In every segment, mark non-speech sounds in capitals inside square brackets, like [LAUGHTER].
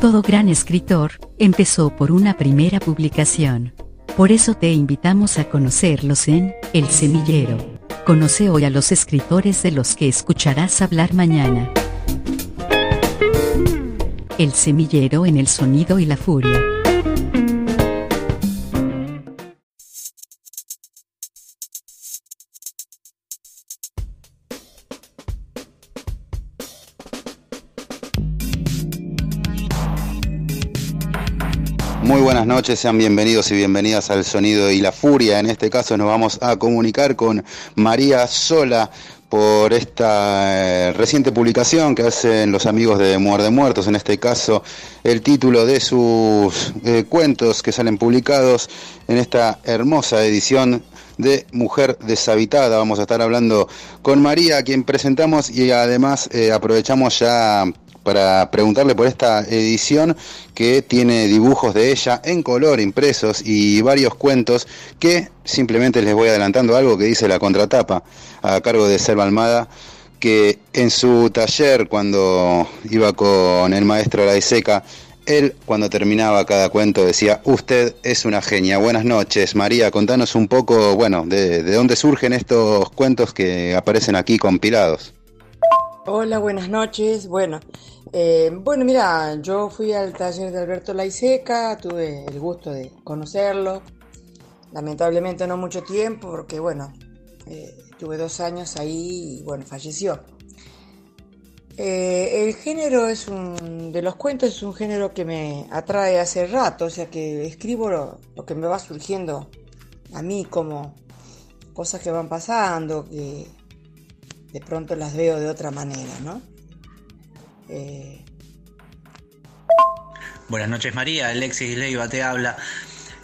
Todo gran escritor empezó por una primera publicación. Por eso te invitamos a conocerlos en El Semillero. Conoce hoy a los escritores de los que escucharás hablar mañana. El Semillero en el Sonido y la Furia. Muy buenas noches, sean bienvenidos y bienvenidas al Sonido y la Furia. En este caso nos vamos a comunicar con María Sola por esta eh, reciente publicación que hacen los amigos de Muerde Muertos, en este caso el título de sus eh, cuentos que salen publicados en esta hermosa edición de Mujer Deshabitada. Vamos a estar hablando con María, a quien presentamos y además eh, aprovechamos ya para preguntarle por esta edición que tiene dibujos de ella en color impresos y varios cuentos que simplemente les voy adelantando algo que dice la contratapa a cargo de Selva Almada que en su taller cuando iba con el maestro Laiseca él cuando terminaba cada cuento decía, usted es una genia, buenas noches. María, contanos un poco, bueno, de, de dónde surgen estos cuentos que aparecen aquí compilados. Hola, buenas noches. Bueno, eh, bueno, mira, yo fui al taller de Alberto Laiseca, tuve el gusto de conocerlo. Lamentablemente no mucho tiempo, porque bueno, eh, tuve dos años ahí y bueno, falleció. Eh, el género es un, de los cuentos es un género que me atrae hace rato, o sea que escribo lo, lo que me va surgiendo a mí como cosas que van pasando, que de pronto las veo de otra manera, ¿no? Eh, Buenas noches María, Alexis Leiva te habla.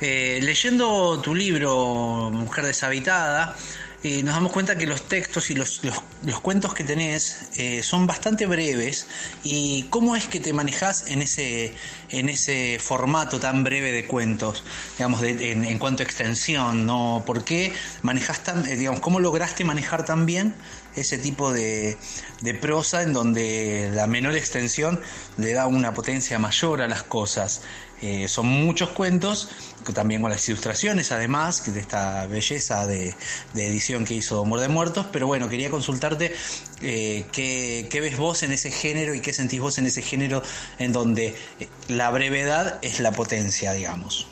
Eh, leyendo tu libro Mujer deshabitada, eh, nos damos cuenta que los textos y los, los- cuentos que tenés son bastante breves y cómo es que te manejás en ese, en ese formato tan breve de cuentos, digamos, de- en, cuanto a extensión, ¿no? ¿Por qué manejas tan, digamos, cómo lograste manejar tan bien ese tipo de, de prosa en donde la menor extensión le da una potencia mayor a las cosas? Eh, son muchos cuentos, también con las ilustraciones, además, de esta belleza de, de edición que hizo Muerde Muertos. Pero bueno, quería consultarte eh, qué, qué ves vos en ese género y qué sentís vos en ese género en donde eh, la brevedad es la potencia, digamos.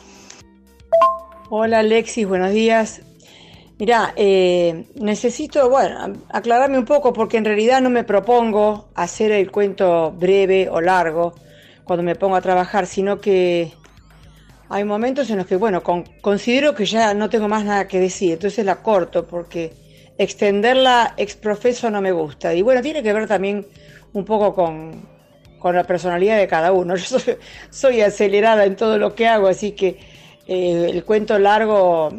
Hola Alexis, buenos días. Mirá, eh, necesito, bueno, aclararme un poco porque en realidad no me propongo hacer el cuento breve o largo cuando me pongo a trabajar, sino que hay momentos en los que, bueno, con- considero que ya no tengo más nada que decir, entonces la corto porque extenderla ex profeso no me gusta. Y bueno, tiene que ver también un poco con, con la personalidad de cada uno. [LAUGHS] Yo soy, soy acelerada en todo lo que hago, así que eh, el cuento largo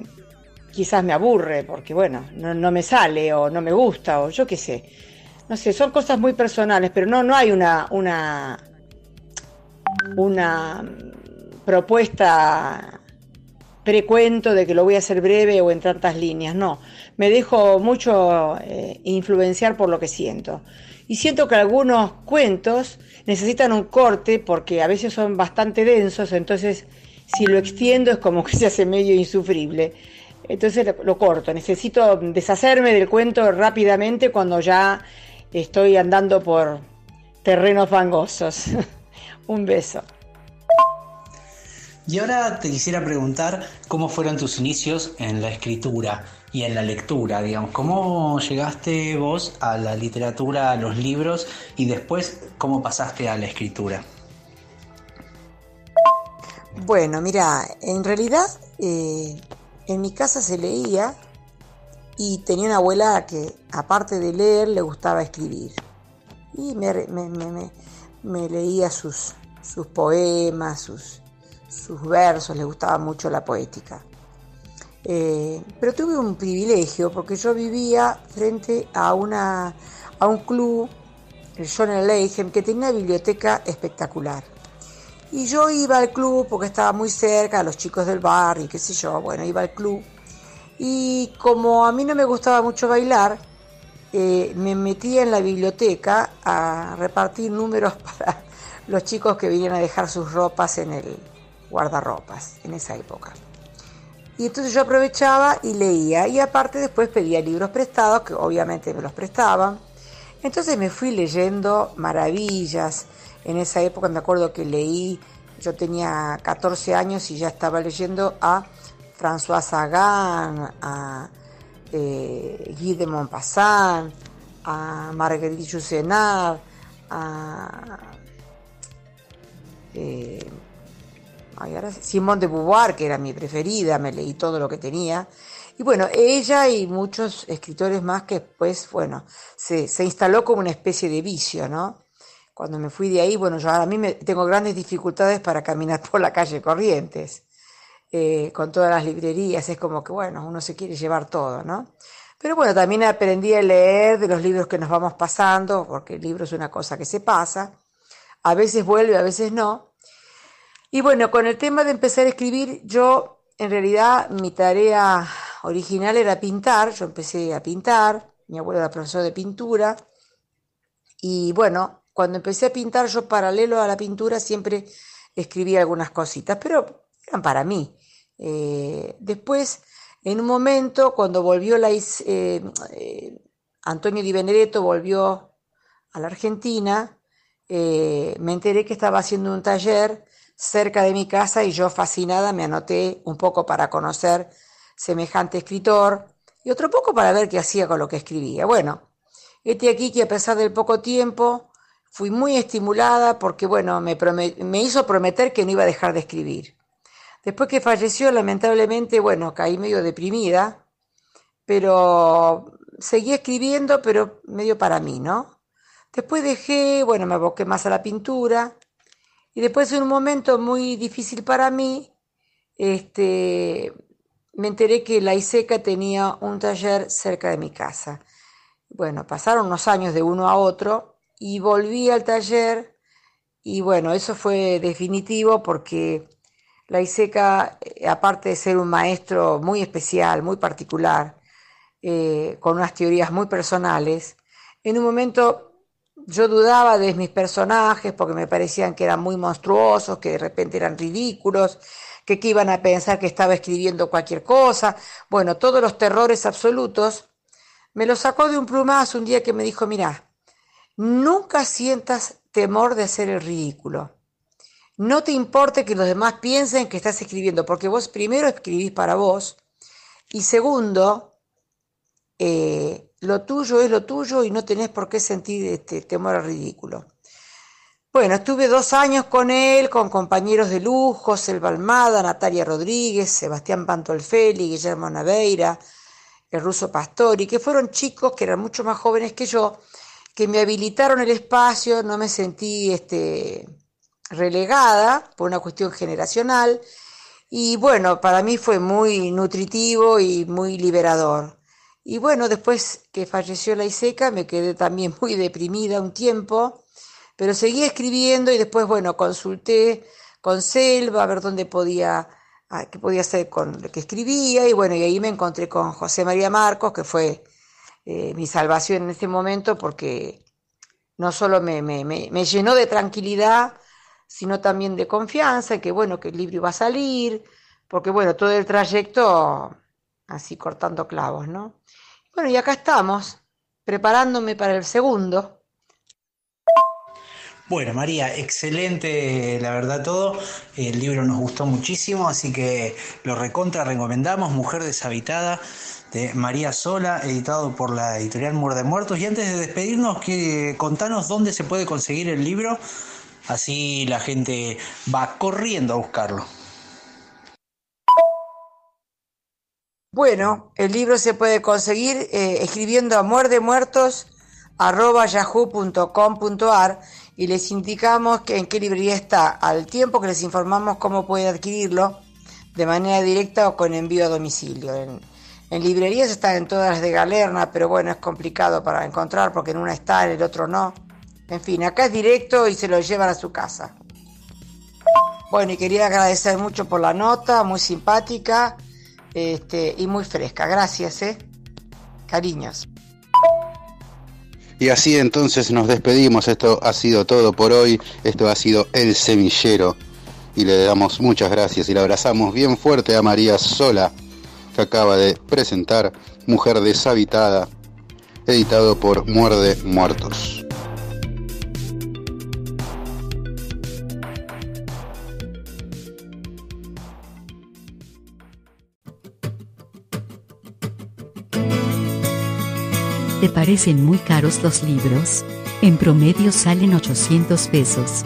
quizás me aburre porque, bueno, no, me sale o no me gusta o yo qué sé. No sé, son cosas muy personales, pero no, no hay una, una, una propuesta precuento de que lo voy a hacer breve o en tantas líneas, no. Me dejo mucho eh, influenciar por lo que siento. Y siento que algunos cuentos necesitan un corte porque a veces son bastante densos, entonces si lo extiendo es como que se hace medio insufrible. Entonces lo, lo corto. Necesito deshacerme del cuento rápidamente cuando ya estoy andando por terrenos fangosos. [LAUGHS] un beso. Y ahora te quisiera preguntar cómo fueron tus inicios en la escritura y en la lectura, digamos, cómo llegaste vos a la literatura, a los libros y después cómo pasaste a la escritura. Bueno, mira, en realidad eh, en mi casa se leía y tenía una abuela que aparte de leer le gustaba escribir. Y me, leía sus, sus poemas, sus, sus versos, le gustaba mucho la poética. Eh, pero tuve un privilegio porque yo vivía frente a, una, a un club, el John Leijem, que tenía una biblioteca espectacular. Y yo iba al club porque estaba muy cerca, los chicos del bar y qué sé yo, bueno, iba al club. Y como a mí no me gustaba mucho bailar, eh, me metía en la biblioteca a repartir números [LAUGHS] para los chicos que venían a dejar sus ropas en el guardarropas en esa época. Y entonces yo aprovechaba y leía y aparte después pedía libros prestados, que obviamente me los prestaban. Entonces me fui leyendo maravillas. En esa época me acuerdo que leí, yo tenía 14 años y ya estaba leyendo a François Sagan, a eh, Guy de Maupassant, a Marguerite Yourcenar, a eh, Simón de Beauvoir, que era mi preferida, me leí todo lo que tenía. Y bueno, ella y muchos escritores más que después, bueno, se, instaló como una especie de vicio, ¿no? Cuando me fui de ahí, bueno, yo a mí me, tengo grandes dificultades para caminar por la calle Corrientes, eh, con todas las librerías, es como que, bueno, uno se quiere llevar todo, ¿no? Pero bueno, también aprendí a leer de los libros que nos vamos pasando, porque el libro es una cosa que se pasa, a veces vuelve, a veces no. Y bueno, con el tema de empezar a escribir, yo en realidad mi tarea original era pintar, yo empecé a pintar, mi abuelo era profesor de pintura, y bueno, cuando empecé a pintar yo paralelo a la pintura siempre escribía algunas cositas, pero eran para mí. Eh, después, en un momento, cuando volvió la, eh, eh, Antonio Di Benedetto volvió a la Argentina, me enteré que estaba haciendo un taller cerca de mi casa y yo fascinada me anoté un poco para conocer semejante escritor y otro poco para ver qué hacía con lo que escribía. Bueno, este aquí que a pesar del poco tiempo fui muy estimulada porque, bueno, me, me hizo prometer que no iba a dejar de escribir. Después que falleció, lamentablemente, bueno, caí medio deprimida, pero seguí escribiendo, pero medio para mí, ¿no? Después dejé, bueno, me aboqué más a la pintura y después en un momento muy difícil para mí, este, me enteré que la ISECA tenía un taller cerca de mi casa. Bueno, pasaron unos años de uno a otro y volví al taller y bueno, eso fue definitivo porque la ISECA, eh, aparte de ser un maestro muy especial, muy particular, eh, con unas teorías muy personales, en un momento yo dudaba de mis personajes porque me parecían que eran muy monstruosos, que de repente eran ridículos, que, iban a pensar que estaba escribiendo cualquier cosa. Bueno, todos los terrores absolutos. Me los sacó de un plumazo un día que me dijo, mira, nunca sientas temor de hacer el ridículo. No te importe que los demás piensen que estás escribiendo, porque vos primero escribís para vos y segundo, eh, lo tuyo es lo tuyo y no tenés por qué sentir este temor al ridículo. Bueno, estuve dos años con él, con compañeros de lujo, Selva Almada, Natalia Rodríguez, Sebastián Pantolfeli, Guillermo Naveira, el ruso Pastori, que fueron chicos que eran mucho más jóvenes que yo, que me habilitaron el espacio, no me sentí este, relegada por una cuestión generacional, y bueno, para mí fue muy nutritivo y muy liberador. Y bueno, después que falleció la Iseca me quedé también muy deprimida un tiempo, pero seguí escribiendo y después, bueno, consulté con Selva a ver dónde podía, ah, qué podía hacer con lo que escribía y bueno, y ahí me encontré con José María Marcos, que fue eh, mi salvación en ese momento porque no solo me, me, me, llenó de tranquilidad, sino también de confianza, que bueno, que el libro iba a salir, porque bueno, todo el trayecto así cortando clavos, ¿no? Bueno, y acá estamos, preparándome para el segundo. Bueno, María, excelente, la verdad todo. El libro nos gustó muchísimo, así que lo recontra recomendamos, Mujer deshabitada, de María Sola, editado por la editorial Muerde Muertos. Y antes de despedirnos, que, contanos dónde se puede conseguir el libro, así la gente va corriendo a buscarlo. Bueno, el libro se puede conseguir eh, escribiendo a muerdemuertos.yahoo.com.ar y les indicamos en qué librería está, al tiempo que les informamos cómo puede adquirirlo de manera directa o con envío a domicilio. En librerías están en todas las de Galerna, pero bueno, es complicado para encontrar porque en una está, en el otro no. En fin, acá es directo y se lo llevan a su casa. Bueno, y quería agradecer mucho por la nota, muy simpática este, y muy fresca. Gracias, ¿eh? Cariños. Y así entonces nos despedimos. Esto ha sido todo por hoy. Esto ha sido El Semillero. Y le damos muchas gracias y le abrazamos bien fuerte a María Sola, que acaba de presentar Mujer Deshabitada, editado por Muerde Muertos. ¿Te parecen muy caros los libros? En promedio salen 800 pesos.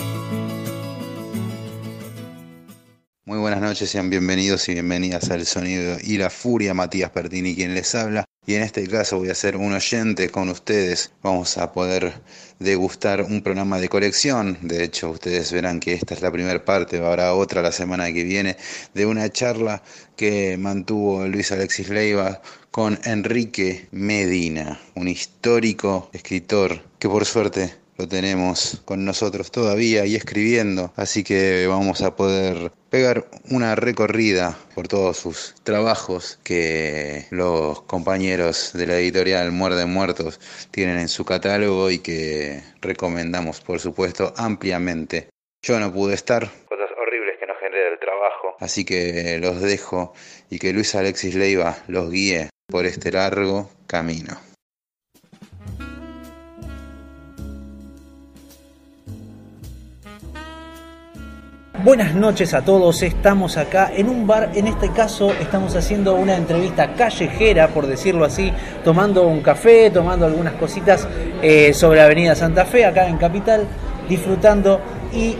Noches, sean bienvenidos y bienvenidas al Sonido y la Furia, Matías Pertini quien les habla. Y en este caso voy a ser un oyente con ustedes. Vamos a poder degustar un programa de colección. De hecho, ustedes verán que esta es la primera parte, habrá otra la semana que viene, de una charla que mantuvo Luis Alexis Leiva con Enrique Medina, un histórico escritor que por suerte lo tenemos con nosotros todavía y escribiendo, así que vamos a poder pegar una recorrida por todos sus trabajos que los compañeros de la editorial Muerde Muertos tienen en su catálogo y que recomendamos por supuesto ampliamente. Yo no pude estar, cosas horribles que nos genera el trabajo, así que los dejo y que Luis Alexis Leiva los guíe por este largo camino. Buenas noches a todos, estamos acá en un bar, en este caso estamos haciendo una entrevista callejera, por decirlo así, tomando un café, tomando algunas cositas eh, sobre Avenida Santa Fe, acá en Capital, disfrutando. Y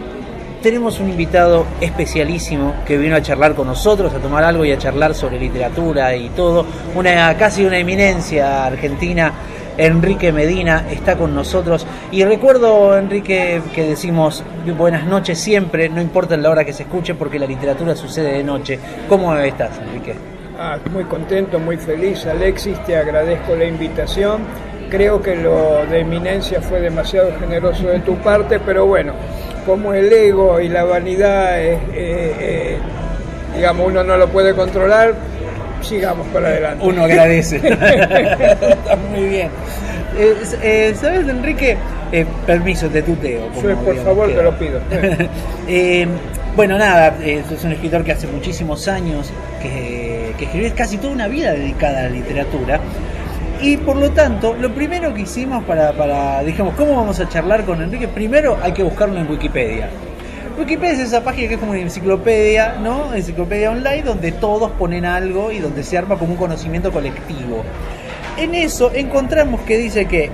tenemos un invitado especialísimo que vino a charlar con nosotros, a tomar algo y a charlar sobre literatura y todo, una casi una eminencia argentina Enrique Medina está con nosotros. Y recuerdo, Enrique, que decimos buenas noches siempre, no importa la hora que se escuche, porque la literatura sucede de noche. ¿Cómo estás, Enrique? Ah, muy contento, muy feliz, Alexis, te agradezco la invitación. Creo que lo de eminencia fue demasiado generoso de tu parte, pero bueno, como el ego y la vanidad, digamos, uno no lo puede controlar, sigamos para adelante. Uno agradece. [LAUGHS] Está muy bien. Eh, eh, ¿Sabes, Enrique? Eh, permiso, te tuteo. por favor, te lo pido. [LAUGHS] bueno, nada, es un escritor que hace muchísimos años que, que escribió casi toda una vida dedicada a la literatura. Y por lo tanto, lo primero que hicimos para, para, dijimos, ¿cómo vamos a charlar con Enrique? Primero hay que buscarlo en Wikipedia. Wikipedia es esa página que es como una enciclopedia, ¿no? Enciclopedia online donde todos ponen algo y donde se arma como un conocimiento colectivo. En eso encontramos que dice que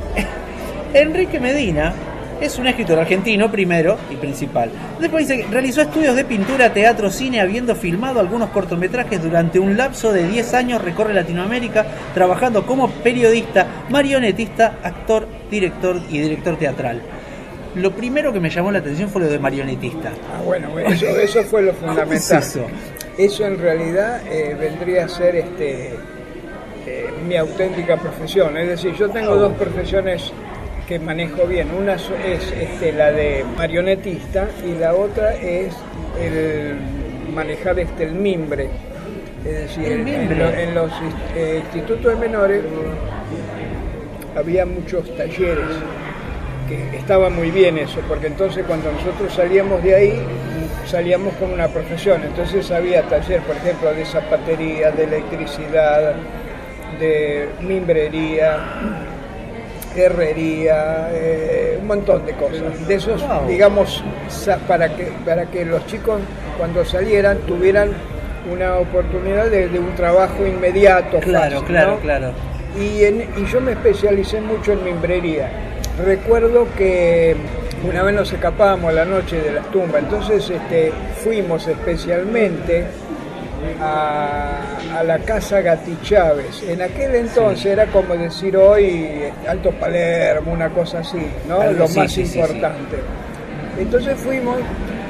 [LAUGHS] Enrique Medina es un escritor argentino primero y principal. Después dice que realizó estudios de pintura, teatro, cine, habiendo filmado algunos cortometrajes durante un lapso de 10 años, recorre Latinoamérica trabajando como periodista, marionetista, actor, director y director teatral lo primero que me llamó la atención fue lo de marionetista. Ah, bueno, eso, eso fue lo [LAUGHS] fundamental. eso? eso? en realidad eh, vendría a ser este eh, mi auténtica profesión. Es decir, yo tengo dos profesiones que manejo bien. Una es este, la de marionetista y la otra es el manejar este, el mimbre. Es decir, en, los eh, institutos de menores había muchos talleres que estaba muy bien eso, porque entonces cuando nosotros salíamos de ahí, salíamos con una profesión. Entonces había taller, por ejemplo, de zapatería, de electricidad, de mimbrería, herrería, eh, un montón de cosas. De esos, digamos, para que, para que los chicos cuando salieran tuvieran una oportunidad de, de un trabajo inmediato. Claro, fácil, claro, ¿no? claro. Y, en- y yo me especialicé mucho en mimbrería. Recuerdo que una vez nos escapábamos a la noche de las tumbas, entonces este, fuimos especialmente a, a la casa Gati Chávez. En aquel entonces era como decir hoy Alto Palermo, una cosa así, ¿no? Algo Lo más sí. importante. Entonces fuimos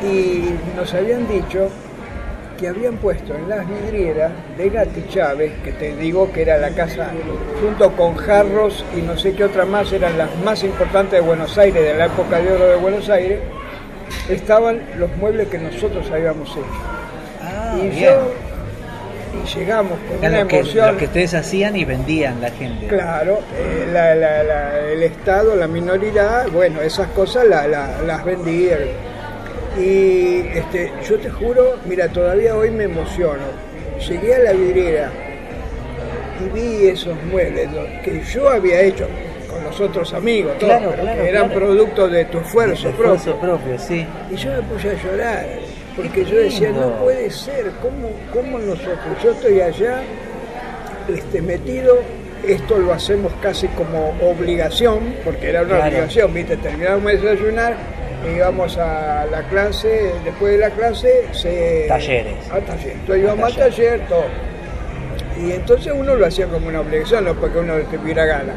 y nos habían dicho que habían puesto en las vidrieras de Gati Chávez, que te digo que era la casa, junto con Jarros y no sé qué otra más, eran las más importantes de Buenos Aires, de la época de oro de Buenos Aires, estaban los muebles que nosotros habíamos hecho. Ah, y bien. yo, y llegamos con una que, emoción. lo que ustedes hacían y vendían la gente. Claro, eh, la- la- la- el Estado, la minoridad, bueno, esas cosas la- la- las vendía. Y este, yo te juro, mira, todavía hoy me emociono. Llegué a la vidriera y vi esos muebles que yo había hecho con los otros amigos, Claro, claro, que eran claro. producto de tu esfuerzo propio. Esfuerzo propio, sí. Y yo me puse a llorar, porque yo decía, no puede ser, ¿cómo, cómo nosotros? Yo estoy allá este, metido, esto lo hacemos casi como obligación, porque era una Claro. obligación, ¿viste? Terminábamos de desayunar, íbamos a la clase, después de la clase, se... Talleres. A taller. Entonces íbamos A al taller, todo. Y entonces uno lo hacía como una obligación, no porque uno tuviera gana.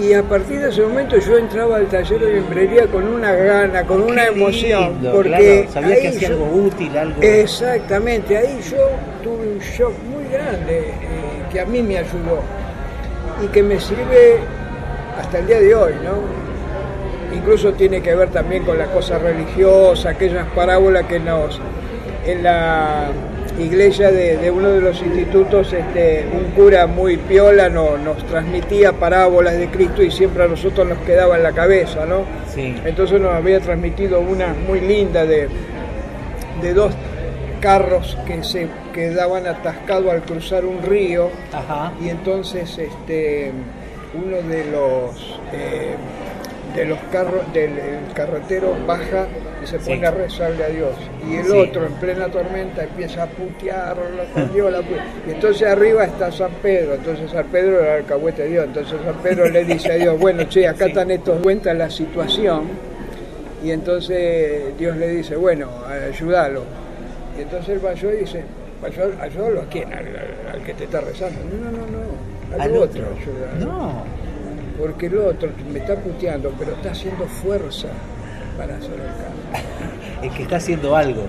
Y a partir de ese momento yo entraba al taller de mimbrería con una gana, con una Qué emoción, lindo, porque claro, sabía que hacía algo útil, algo. Exactamente, ahí yo tuve un shock muy grande eh, que a mí me ayudó y que me sirve hasta el día de hoy, ¿no? Incluso tiene que ver también con la cosa religiosa, aquellas parábolas que nos en la iglesia de, de uno de los institutos, este, un cura muy piola no- nos transmitía parábolas de Cristo y siempre a nosotros nos quedaba en la cabeza, ¿no? Sí. Entonces nos había transmitido una muy linda de, de dos carros que se quedaban atascados al cruzar un río Ajá. y entonces este uno de los eh, de los carros del el carretero baja y se pone Sí. a rezarle a Dios. Y el Sí. otro en plena tormenta empieza a putear con Dios, la pu- y entonces arriba está San Pedro. Entonces San Pedro era el alcahuete de Dios. Entonces San Pedro le dice a Dios bueno che acá están estos cuenta la situación y entonces Dios le dice bueno ayúdalo y entonces él va yo y dice "¿Ayud- ayúdalo a quién al, al- al que te está rezando no no no no al, Al otro, otro. No. Porque el otro me está puteando, pero está haciendo fuerza para hacer el cambio. [LAUGHS] El que está haciendo algo.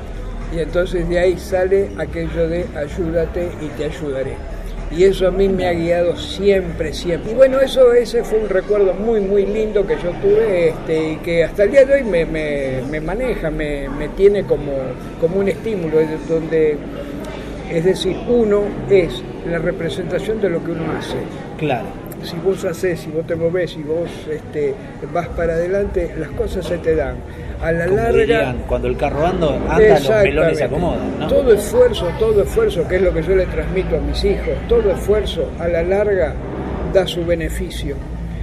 Y entonces de ahí sale aquello de ayúdate y te ayudaré. Y eso a mí me ha guiado siempre, siempre. Y bueno, eso ese fue un recuerdo muy, muy lindo que yo tuve este, y que hasta el día de hoy me, me- me maneja, me, me tiene como, como un estímulo, es donde, es decir, uno es la representación de lo que uno hace Claro. Si vos haces, si vos te movés, si vos este, vas para adelante, las cosas se te dan. A la Como larga, dirían, cuando el carro anda, anda los melones se acomodan, ¿no? Todo esfuerzo, todo esfuerzo, que es lo que yo le transmito a mis hijos, todo esfuerzo a la larga da su beneficio.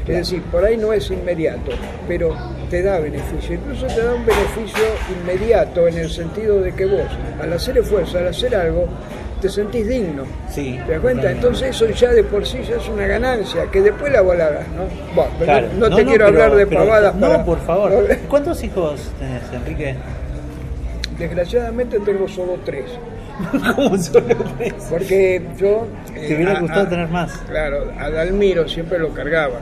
Es decir, por ahí no es inmediato, pero te da beneficio. Incluso te da un beneficio inmediato en el sentido de que vos, al hacer esfuerzo, al hacer algo, te sentís digno. Sí. ¿Te das cuenta? totalmente. Entonces eso ya de por sí ya es una ganancia, que después la volarás, ¿no? Bueno, pero Claro. no, no te quiero pero- hablar de pero- pavadas No, para- por favor. [LAUGHS] ¿Cuántos hijos tenés, Enrique? Desgraciadamente tengo solo tres. [LAUGHS] ¿Cómo solo tres? Porque yo... Te hubiera a- gustado a- tener más. Claro, a Dalmiro siempre lo cargaba.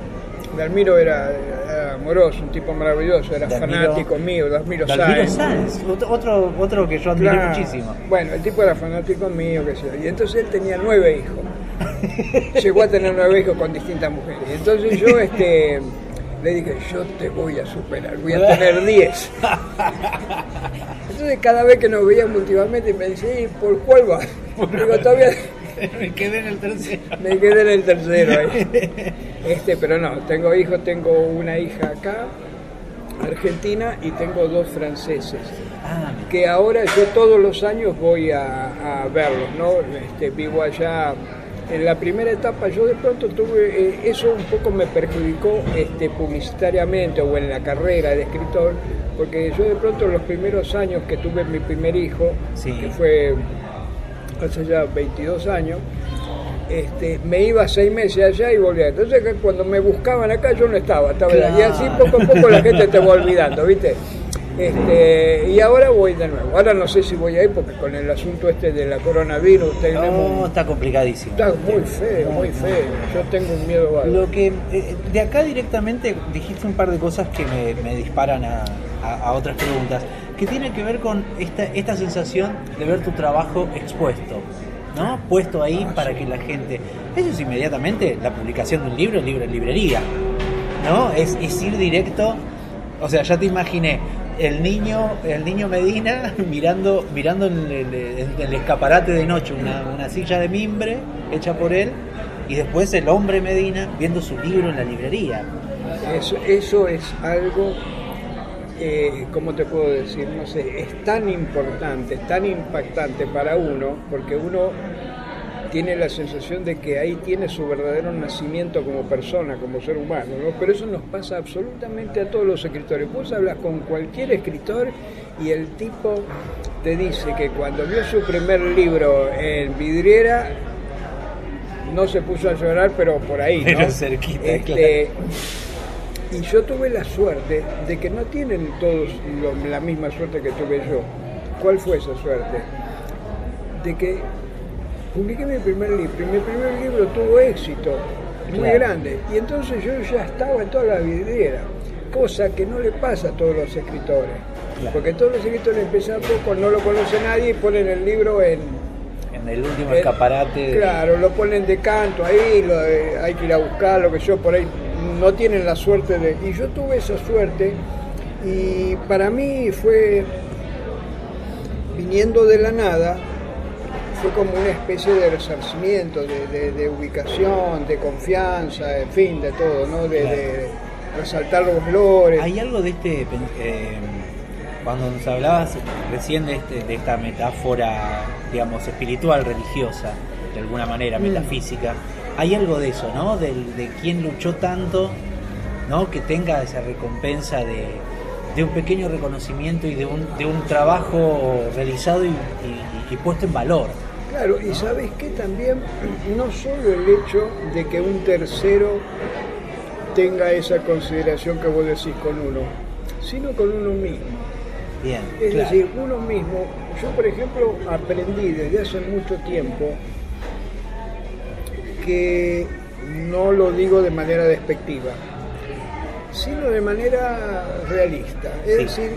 Dalmiro era, era amoroso, un tipo maravilloso, era Dalmiro- fanático mío, Dalmiro, Dalmiro Sáenz. Sáenz, otro- otro, que yo Claro. muchísimo. Bueno, el tipo era fanático mío, qué sé yo. Y entonces él tenía nueve hijos. [LAUGHS] Llegó a tener nueve hijos con distintas mujeres. Y entonces yo este, le dije, yo te voy a superar, voy a tener [LAUGHS] diez. Entonces cada vez que nos veíamos últimamente me decía, "¿Y por cuál vas? [LAUGHS] Digo, todavía [LAUGHS] Me quedé en el tercero. me quedé en el tercero ahí. Este, pero no, tengo hijos, tengo una hija acá, argentina, y tengo dos franceses Ah, que ahora yo todos los años voy a, a verlos, ¿no? Este, vivo allá. En la primera etapa yo de pronto tuve, eh, eso un poco me perjudicó este, publicitariamente o en la carrera de escritor, porque yo de pronto los primeros años que tuve mi primer hijo, Sí. que fue hace ya 22 años, este, me iba seis meses allá y volvía. Entonces cuando me buscaban acá yo no estaba, estaba allá. y así poco a poco la gente te va olvidando, ¿viste? Este, y ahora voy de nuevo. Ahora no sé si voy a ir porque con el asunto este de la coronavirus tenemos... No, está complicadísimo. Está muy feo, muy feo. Yo tengo un miedo bárbaro. Lo que eh, de acá directamente dijiste un par de cosas que me, me disparan a, a- a otras preguntas, que tiene que ver con esta, esta sensación de ver tu trabajo expuesto, ¿no? Puesto ahí para que la gente... Eso es inmediatamente la publicación de un libro, el libro en librería, ¿no? Es, es ir directo, o sea, ya te imaginé el niño, el niño Medina [LAUGHS] mirando, mirando en el, en el escaparate de noche una, una silla de mimbre hecha por él y después el hombre Medina viendo su libro en la librería. Eso, eso es algo, eh, ¿cómo te puedo decir? No sé, es tan importante, es tan impactante para uno, porque uno tiene la sensación de que ahí tiene su verdadero nacimiento como persona, como ser humano, ¿no? Pero eso nos pasa absolutamente a todos los escritores. Vos hablas con cualquier escritor y el tipo te dice que cuando vio su primer libro en vidriera, no se puso a llorar, pero por ahí, ¿no? Pero cerquita, Este, y yo tuve la suerte de que no tienen todos lo- la misma suerte que tuve yo. ¿Cuál fue esa suerte? De que publiqué mi primer libro y mi primer libro tuvo éxito muy Claro. grande. Y entonces yo ya estaba en toda la vidriera, cosa que no le pasa a todos los escritores. Claro. Porque todos los escritores empiezan poco, no lo conoce nadie y ponen el libro en, En el último escaparate. Claro, lo ponen de canto ahí, lo hay que ir a buscar, lo que yo por ahí no tienen la suerte de... Y yo tuve esa suerte y para mí fue, viniendo de la nada, fue como una especie de resarcimiento, de, de- de ubicación, de confianza, en fin, de todo, ¿no? De, Claro. de resaltar los valores. Hay algo de este, eh, cuando nos hablabas recién de, este, de esta metáfora, digamos, espiritual, religiosa, de alguna manera, Mm. metafísica, hay algo de eso, ¿no? Del- de quien luchó tanto, ¿no? Que tenga esa recompensa de, de un pequeño reconocimiento y de un, de un trabajo realizado y, y- y puesto en valor. Claro, y sabes que también no solo el hecho de que un tercero tenga esa consideración que vos decís con uno, sino con uno mismo. Bien, Es claro. decir, uno mismo, yo por ejemplo aprendí desde hace mucho tiempo que no lo digo de manera despectiva, sino de manera realista. Es Sí. decir,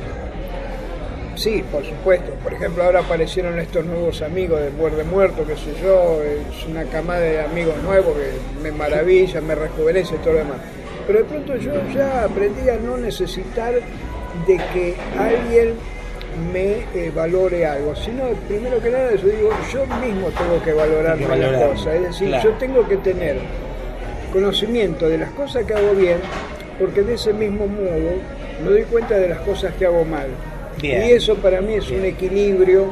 sí, por supuesto, por ejemplo ahora aparecieron estos nuevos amigos de Muerde Muerto, qué sé yo, es una camada de amigos nuevos que me maravilla, me rejuvenece y todo lo demás. Pero de pronto yo ya aprendí a no necesitar de que alguien me eh, valore algo, sino primero que nada yo digo, yo mismo tengo que que las cosas, es decir, claro. yo tengo que tener conocimiento de las cosas que hago bien, porque de ese mismo modo me doy cuenta de las cosas que hago mal. Bien. Y eso para mí es un equilibrio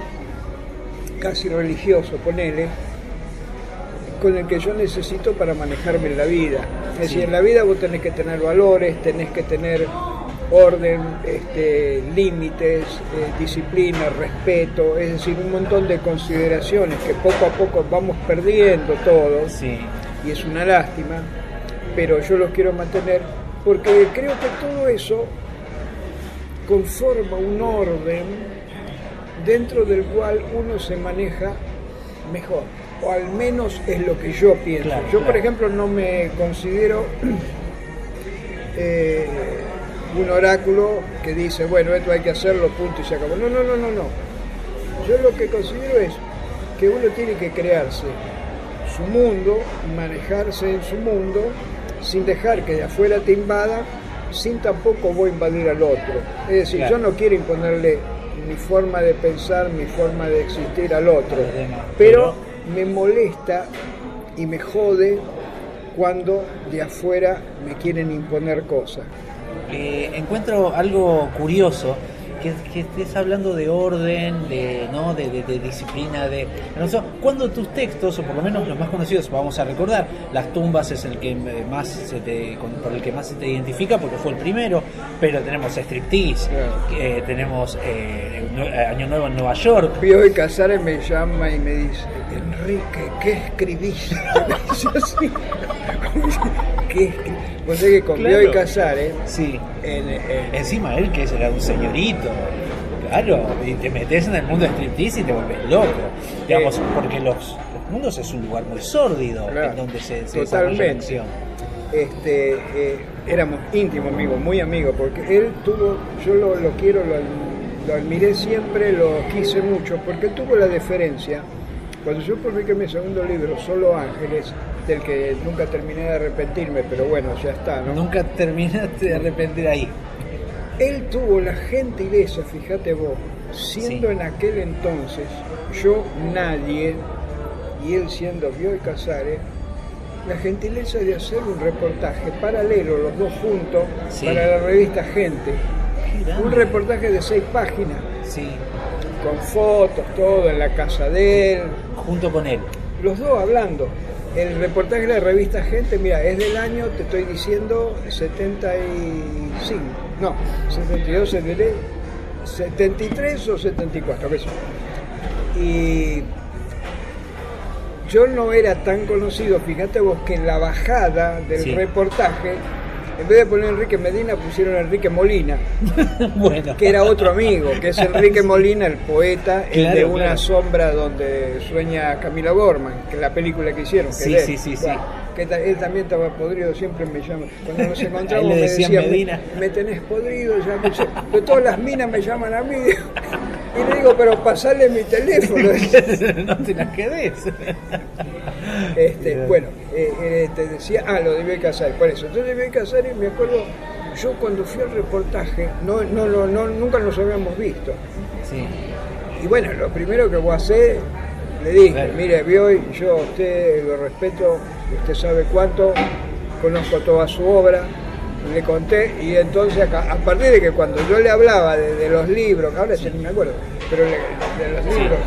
casi religioso, ponele, con el que yo necesito para manejarme en la vida. Es Sí. decir, en la vida vos tenés que tener valores, tenés que tener orden, este, límites, eh, disciplina, respeto, es decir, un montón de consideraciones que poco a poco vamos perdiendo todos Sí. y es una lástima, pero yo los quiero mantener porque creo que todo eso conforma un orden dentro del cual uno se maneja mejor, o al menos es lo que yo pienso. Claro, yo, por ejemplo, no me considero [CLEARS THROAT] eh, un oráculo que dice, bueno, esto hay que hacerlo, punto y se acabó. No, no, no, no, no. Yo lo que considero es que uno tiene que crearse su mundo, manejarse en su mundo, sin dejar que de afuera te invada, sin tampoco voy a invadir al otro. Es decir, Claro. yo no quiero imponerle mi forma de pensar, mi forma de existir al otro, pero me molesta y me jode cuando de afuera me quieren imponer cosas. Eh, encuentro algo curioso que, que estés hablando de orden, de, ¿no? de, de- de disciplina, de... cuando tus textos, o por lo menos los más conocidos, vamos a recordar, Las tumbas es el que más se te, por el que más se te identifica porque fue el primero, pero tenemos Striptease, eh, tenemos eh, Año Nuevo en Nueva York, Pío y Casares me llama y me dice, Enrique, ¿qué escribís? [LAUGHS] ¿Qué escri-?" Vos sabés que con Claro. Pío y Casares, sí. en, en- Encima él que era un señorito, claro, y te metes en el mundo de striptease y te vuelves loco, digamos, porque los, los mundos es un lugar muy sórdido Claro, en donde se, se desarrolla la acción. este, eh, éramos íntimos amigos, muy amigos, porque él tuvo, yo lo, lo quiero, lo, lo admiré siempre, lo quise mucho, porque tuvo la deferencia. Cuando yo publiqué mi segundo libro, Solo Ángeles, del que nunca terminé de arrepentirme, pero bueno, ya está, ¿no? Nunca terminaste de arrepentir ahí. Él tuvo la gentileza, fíjate vos, siendo en aquel entonces yo nadie, y él siendo Bioy Casares, la gentileza de hacer un reportaje paralelo, los dos juntos, Sí. para la revista Gente. Un reportaje de seis páginas, Sí, con fotos, todo en la casa de él, junto con él. los dos hablando. El reportaje de la revista Gente, mira, es del año, te estoy diciendo, 75. No, 72, 73, 73 o 74, qué sé yo. Y yo no era tan conocido, fíjate vos que en la bajada del Sí. reportaje, en vez de poner Enrique Medina, pusieron Enrique Molina, [LAUGHS] bueno, que era otro amigo, que es Enrique Molina, el poeta, el de Una claro. sombra donde sueña Camila Gorman, que es la película que hicieron. que Sí, sí, él. sí, sí. Bueno, que él también estaba podrido, siempre me llama. Cuando nos [LAUGHS] encontramos me decía, Medina. me, me tenés podrido, ya me "Pero todas las minas me llaman a mí. [LAUGHS] Y le digo, pero pasale mi teléfono. no te las quedes. Este, bueno, eh, eh, te decía, ah, lo de Bioy Casares, por eso. Entonces Bioy Casares, me acuerdo, yo cuando fui al reportaje, no, no, no, no, nunca nos habíamos visto. Sí, Y bueno, lo primero que voy a hacer, le dije, Claro. mire, Bioy, yo a usted lo respeto, usted sabe cuánto, conozco toda su obra, le conté, y entonces acá, a partir de que cuando yo le hablaba de, de los libros, que ahora ya ni me acuerdo, pero le- de los libros,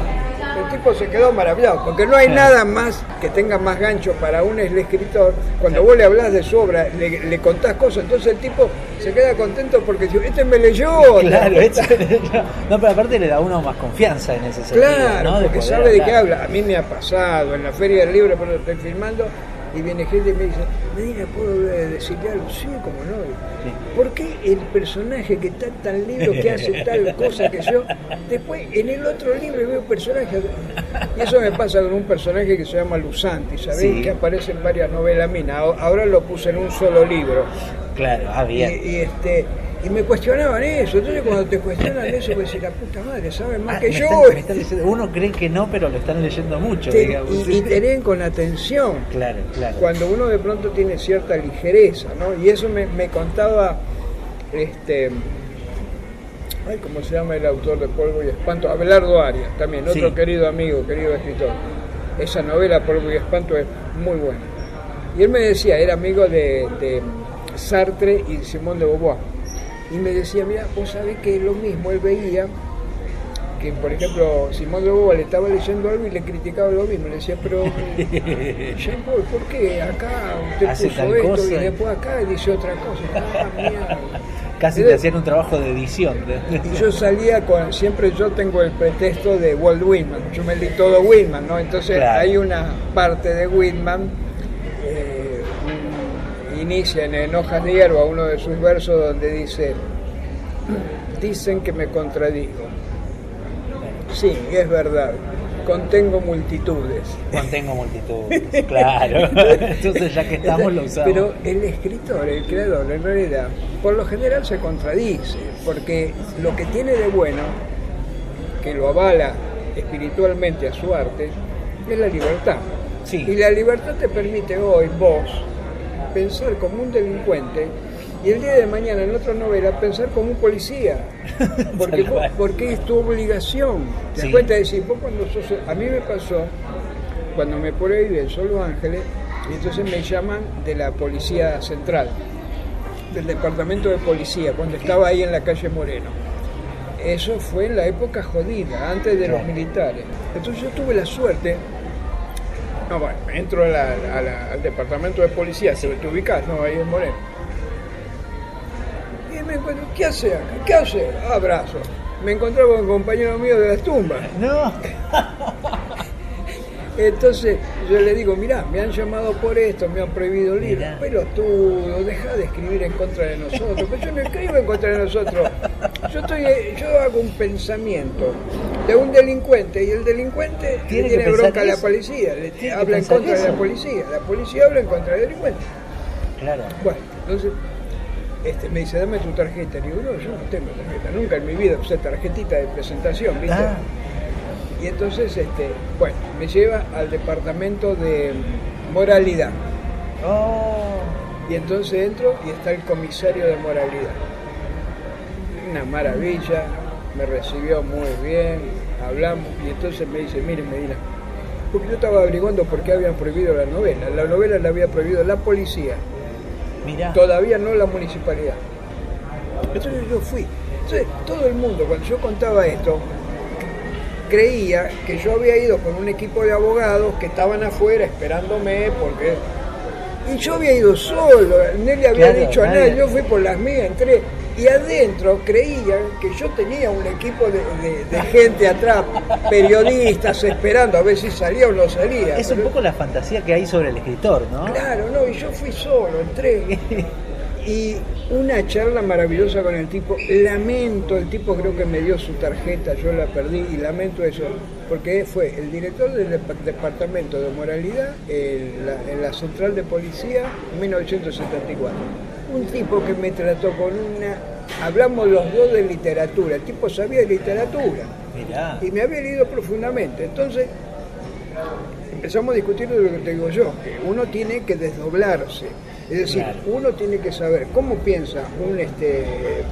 el tipo se quedó maravillado, porque no hay nada más que tenga más gancho para un escritor, cuando vos le hablas de su obra, le, le contás cosas, entonces el tipo se queda contento porque dice, este me leyó. ¿te claro, das es- cuenta? no, pero aparte le da uno más confianza en ese sentido. Claro, ¿no? porque sabe de qué habla. A mí me ha pasado en la Feria del Libro, cuando estoy filmando, y viene gente y me dice, Medina, ¿puedo decirle algo? Sí, como no. ¿Por qué el personaje que está tan lindo, que hace tal cosa que yo, después en el otro libro veo personajes? Y eso me pasa con un personaje que se llama Lusanti, ¿sabéis? Sí. Que aparece en varias novelas mías. Ahora lo puse en un solo libro. Claro, ah, Y, bien. y, este, y me cuestionaban eso. Entonces cuando te cuestionan eso, pues decís, la puta madre, saben más Ah, que yo. están- están uno cree que no, pero lo están leyendo mucho. Te- digamos. y, y te leen con atención. Claro, claro. Cuando uno de pronto tiene cierta ligereza, ¿no? Y eso me, me contaba, este, ay, ¿cómo se llama el autor de Polvo y Espanto? Abelardo Arias, también, otro Sí. querido amigo, querido escritor. Esa novela, Polvo y Espanto, es muy buena. Y él me decía, era amigo de, de Sartre y Simón de Beauvoir. Y me decía, mira, vos sabés que es lo mismo, él veía que, por ejemplo, Simón de Beauvoir le estaba leyendo algo y le criticaba lo mismo. Le decía, pero [LAUGHS] Jean Paul, ¿por qué acá usted Hace puso esto cosa. y después acá dice otra cosa? Ah, mierda. Casi te hacían un trabajo de edición. Y yo salía con, siempre yo tengo el pretexto de Walt Whitman, yo me leí todo Whitman, ¿no? Entonces Claro. hay una parte de Whitman, eh, un- inicia en, Hojas de Hierba uno de sus versos donde dice, dicen que me contradigo. Sí, es verdad, contengo multitudes. Contengo multitud. [LAUGHS] Claro. Entonces, ya que estamos, lo usamos. Pero el escritor, el creador, en realidad, por lo general se contradice, porque lo que tiene de bueno, que lo avala espiritualmente a su arte, es la libertad. Sí. Y la libertad te permite hoy, vos, pensar como un delincuente y el día de mañana en otra novela pensar como un policía. [LAUGHS] Porque, vos- porque es tu obligación. Te das cuenta de decir, vos cuando sos. A mí me pasó cuando me por ahí en Solo Ángeles, y entonces me llaman de la Policía Central, del Departamento de Policía, cuando estaba ahí en la calle Moreno. eso fue en la época jodida, antes de los militares. Entonces yo tuve la suerte, no, bueno, entro a la- a la- al departamento de policía, se te ubicás, ¿no? Ahí en Moreno. Y me encuentro, ¿qué hace acá? ¿Qué hace? Abrazo. Me encontré con un compañero mío de las tumbas. No. [LAUGHS] Entonces yo le digo, mirá, me han llamado por esto, me han prohibido libros. Mirá. Pelotudo, deja de escribir en contra de nosotros. Pero yo no escribo en contra de nosotros. Yo, estoy, yo hago un pensamiento de un delincuente y el delincuente Tiene bronca a la policía, le habla en contra de la policía. La policía habla en contra del delincuente. Claro. Bueno, entonces este, me dice, dame tu tarjeta. Le digo, no, yo no tengo tarjeta. Nunca en mi vida usé tarjetita de presentación, ¿viste? Ah. Y entonces, este, bueno, me lleva al departamento de moralidad. Oh. Y entonces entro y está el comisario de moralidad. Una maravilla, me recibió muy bien, hablamos y entonces me dice, mire Medina, porque yo estaba averiguando por qué habían prohibido la novela. La novela la había prohibido la policía, Mirá. todavía no la municipalidad. Entonces yo fui. Entonces todo el mundo, cuando yo contaba esto, creía que yo había ido con un equipo de abogados que estaban afuera esperándome porque... Y yo había ido solo, le había Claro, dicho a nadie, yo fui por las mías, entré. Y adentro creían que yo tenía un equipo de, de- de gente atrás, periodistas esperando a ver si salía o no salía. Es un poco la fantasía que hay sobre el escritor, ¿no? Claro, no, y yo fui solo, entré. [LAUGHS] Y una charla maravillosa con el tipo. Lamento, el tipo creo que me dio su tarjeta, yo la perdí y lamento eso, porque fue el director del dep- departamento de moralidad en la, en la central de policía en 1974. Un tipo que me trató con una. Hablamos los dos de literatura, el tipo sabía de literatura Mirá. y me había leído profundamente. Entonces empezamos a discutir de lo que te digo yo, que uno tiene que desdoblarse. Es decir, Claro. uno tiene que saber cómo piensa un este,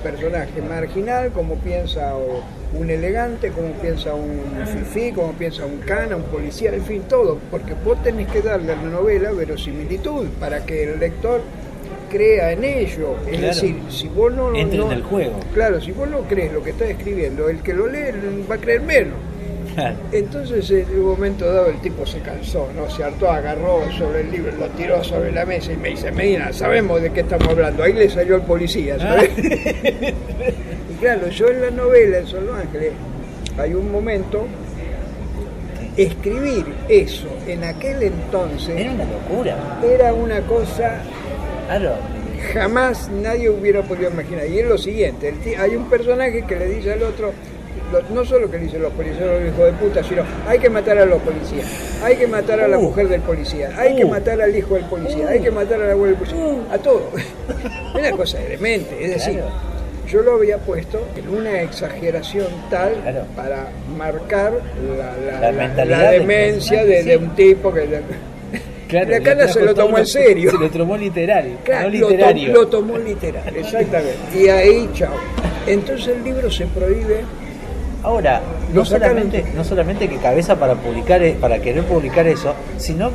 personaje marginal, cómo piensa o, un elegante, cómo piensa un fifí, cómo piensa un cana, un policía, en fin, todo. Porque vos tenés que darle a la novela verosimilitud para que el lector crea en ello. Es Claro. decir, si vos no... Entre no- en el juego. Claro, si vos no crees lo que estás escribiendo, el que lo lee va a creer menos. Claro. Entonces en un momento dado el tipo se cansó, ¿no? Se hartó, agarró sobre el libro, lo tiró sobre la mesa y me dice, Medina, sabemos de qué estamos hablando. Ahí le salió el policía, ¿sabes? [LAUGHS] y claro, yo en la novela en Son Los Ángeles hay un momento, escribir eso en aquel entonces Era una locura. era una cosa Claro. jamás nadie hubiera podido imaginar. Y es lo siguiente, el ti- hay un personaje que le dice al otro, no solo que le dice los policías, los hijos de puta, sino hay que matar a los policías, hay que matar a la Uh. mujer del policía, hay que Uh. matar al hijo del policía, hay que matar a la abuela del policía, a todo. [LAUGHS] Una cosa demente, es decir, Claro. yo lo había puesto en una exageración tal Claro. para marcar la, la- demencia de, de un tipo que... Claro, la cana se lo tomó lo- en serio. Se lo tomó literal, Claro, no lo, literario. lo tomó literal, [LAUGHS] exactamente. Y ahí, chao. Entonces el libro se prohíbe. Ahora, Lo no solamente, no solamente que cabeza para publicar, e- para querer publicar eso, sino,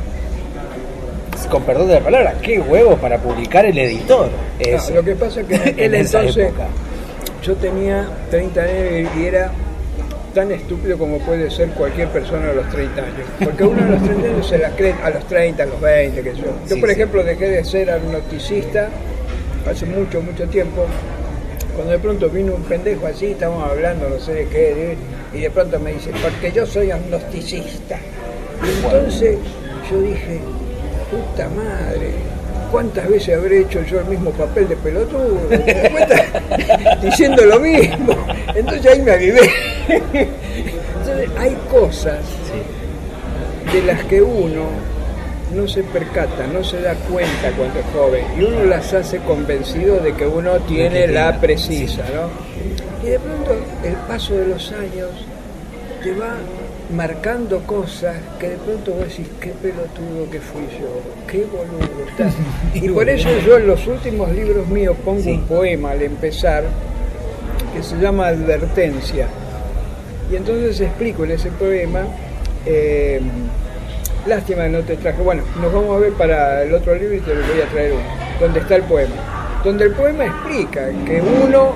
con perdón de la palabra, qué huevos para publicar el editor. No, lo que pasa es que [LAUGHS] en aquel esa entonces época. yo tenía 30 años y era tan estúpido como puede ser cualquier persona a los 30 años. Porque uno a los 30 años se las cree a los 30, a los 20, que yo. Yo, Sí, por sí. ejemplo, dejé de ser agnosticista hace mucho, mucho tiempo. Cuando de pronto vino un pendejo así, estábamos hablando, no sé de qué, y de pronto me dice, porque yo soy agnosticista. Y entonces yo dije, puta madre, ¿cuántas veces habré hecho yo el mismo papel de pelotudo? [LAUGHS] Diciendo lo mismo. Entonces ahí me avivé. Entonces hay cosas de las que uno no se percata, no se da cuenta cuando es joven y uno las hace convencido de que uno tiene la precisa, ¿no? Y de pronto el paso de los años te va marcando cosas que de pronto vos decís, qué pelotudo que fui yo, qué boludo estás. [LAUGHS] Y por eso yo en los últimos libros míos pongo Sí. un poema al empezar que se llama Advertencia. Y entonces explico en ese poema, eh, lástima que no te traje, bueno, nos vamos a ver para el otro libro y te lo voy a traer uno, donde está el poema. Donde el poema explica que uno,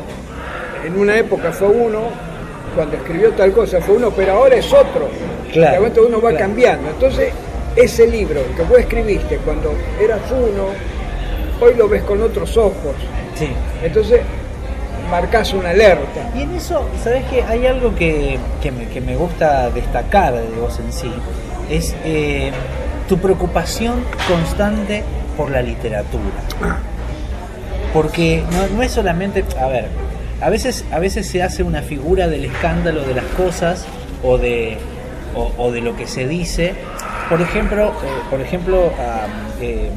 en una época fue uno, cuando escribió tal cosa fue uno, pero ahora es otro. Claro, De repente uno va claro. cambiando. Entonces, ese libro que vos escribiste cuando eras uno, hoy lo ves con otros ojos. Sí. Entonces, marcas una alerta. Y en eso, ¿sabes qué? Hay algo que, que me, que me gusta destacar de vos en sí, es eh, tu preocupación constante por la literatura. Porque no, no es solamente, a ver, a veces, a veces se hace una figura del escándalo de las cosas o de, o, de lo que se dice. Por ejemplo, eh, por ejemplo, eh,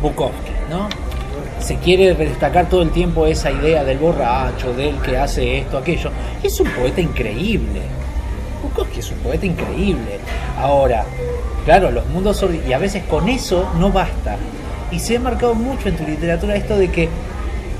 Bukowski, ¿no? se quiere destacar todo el tiempo esa idea del borracho, del que hace esto, aquello. Es un poeta increíble. Bukowski es un poeta increíble. Ahora, claro, los mundos y a veces con eso no basta. Y se ha marcado mucho en tu literatura esto de que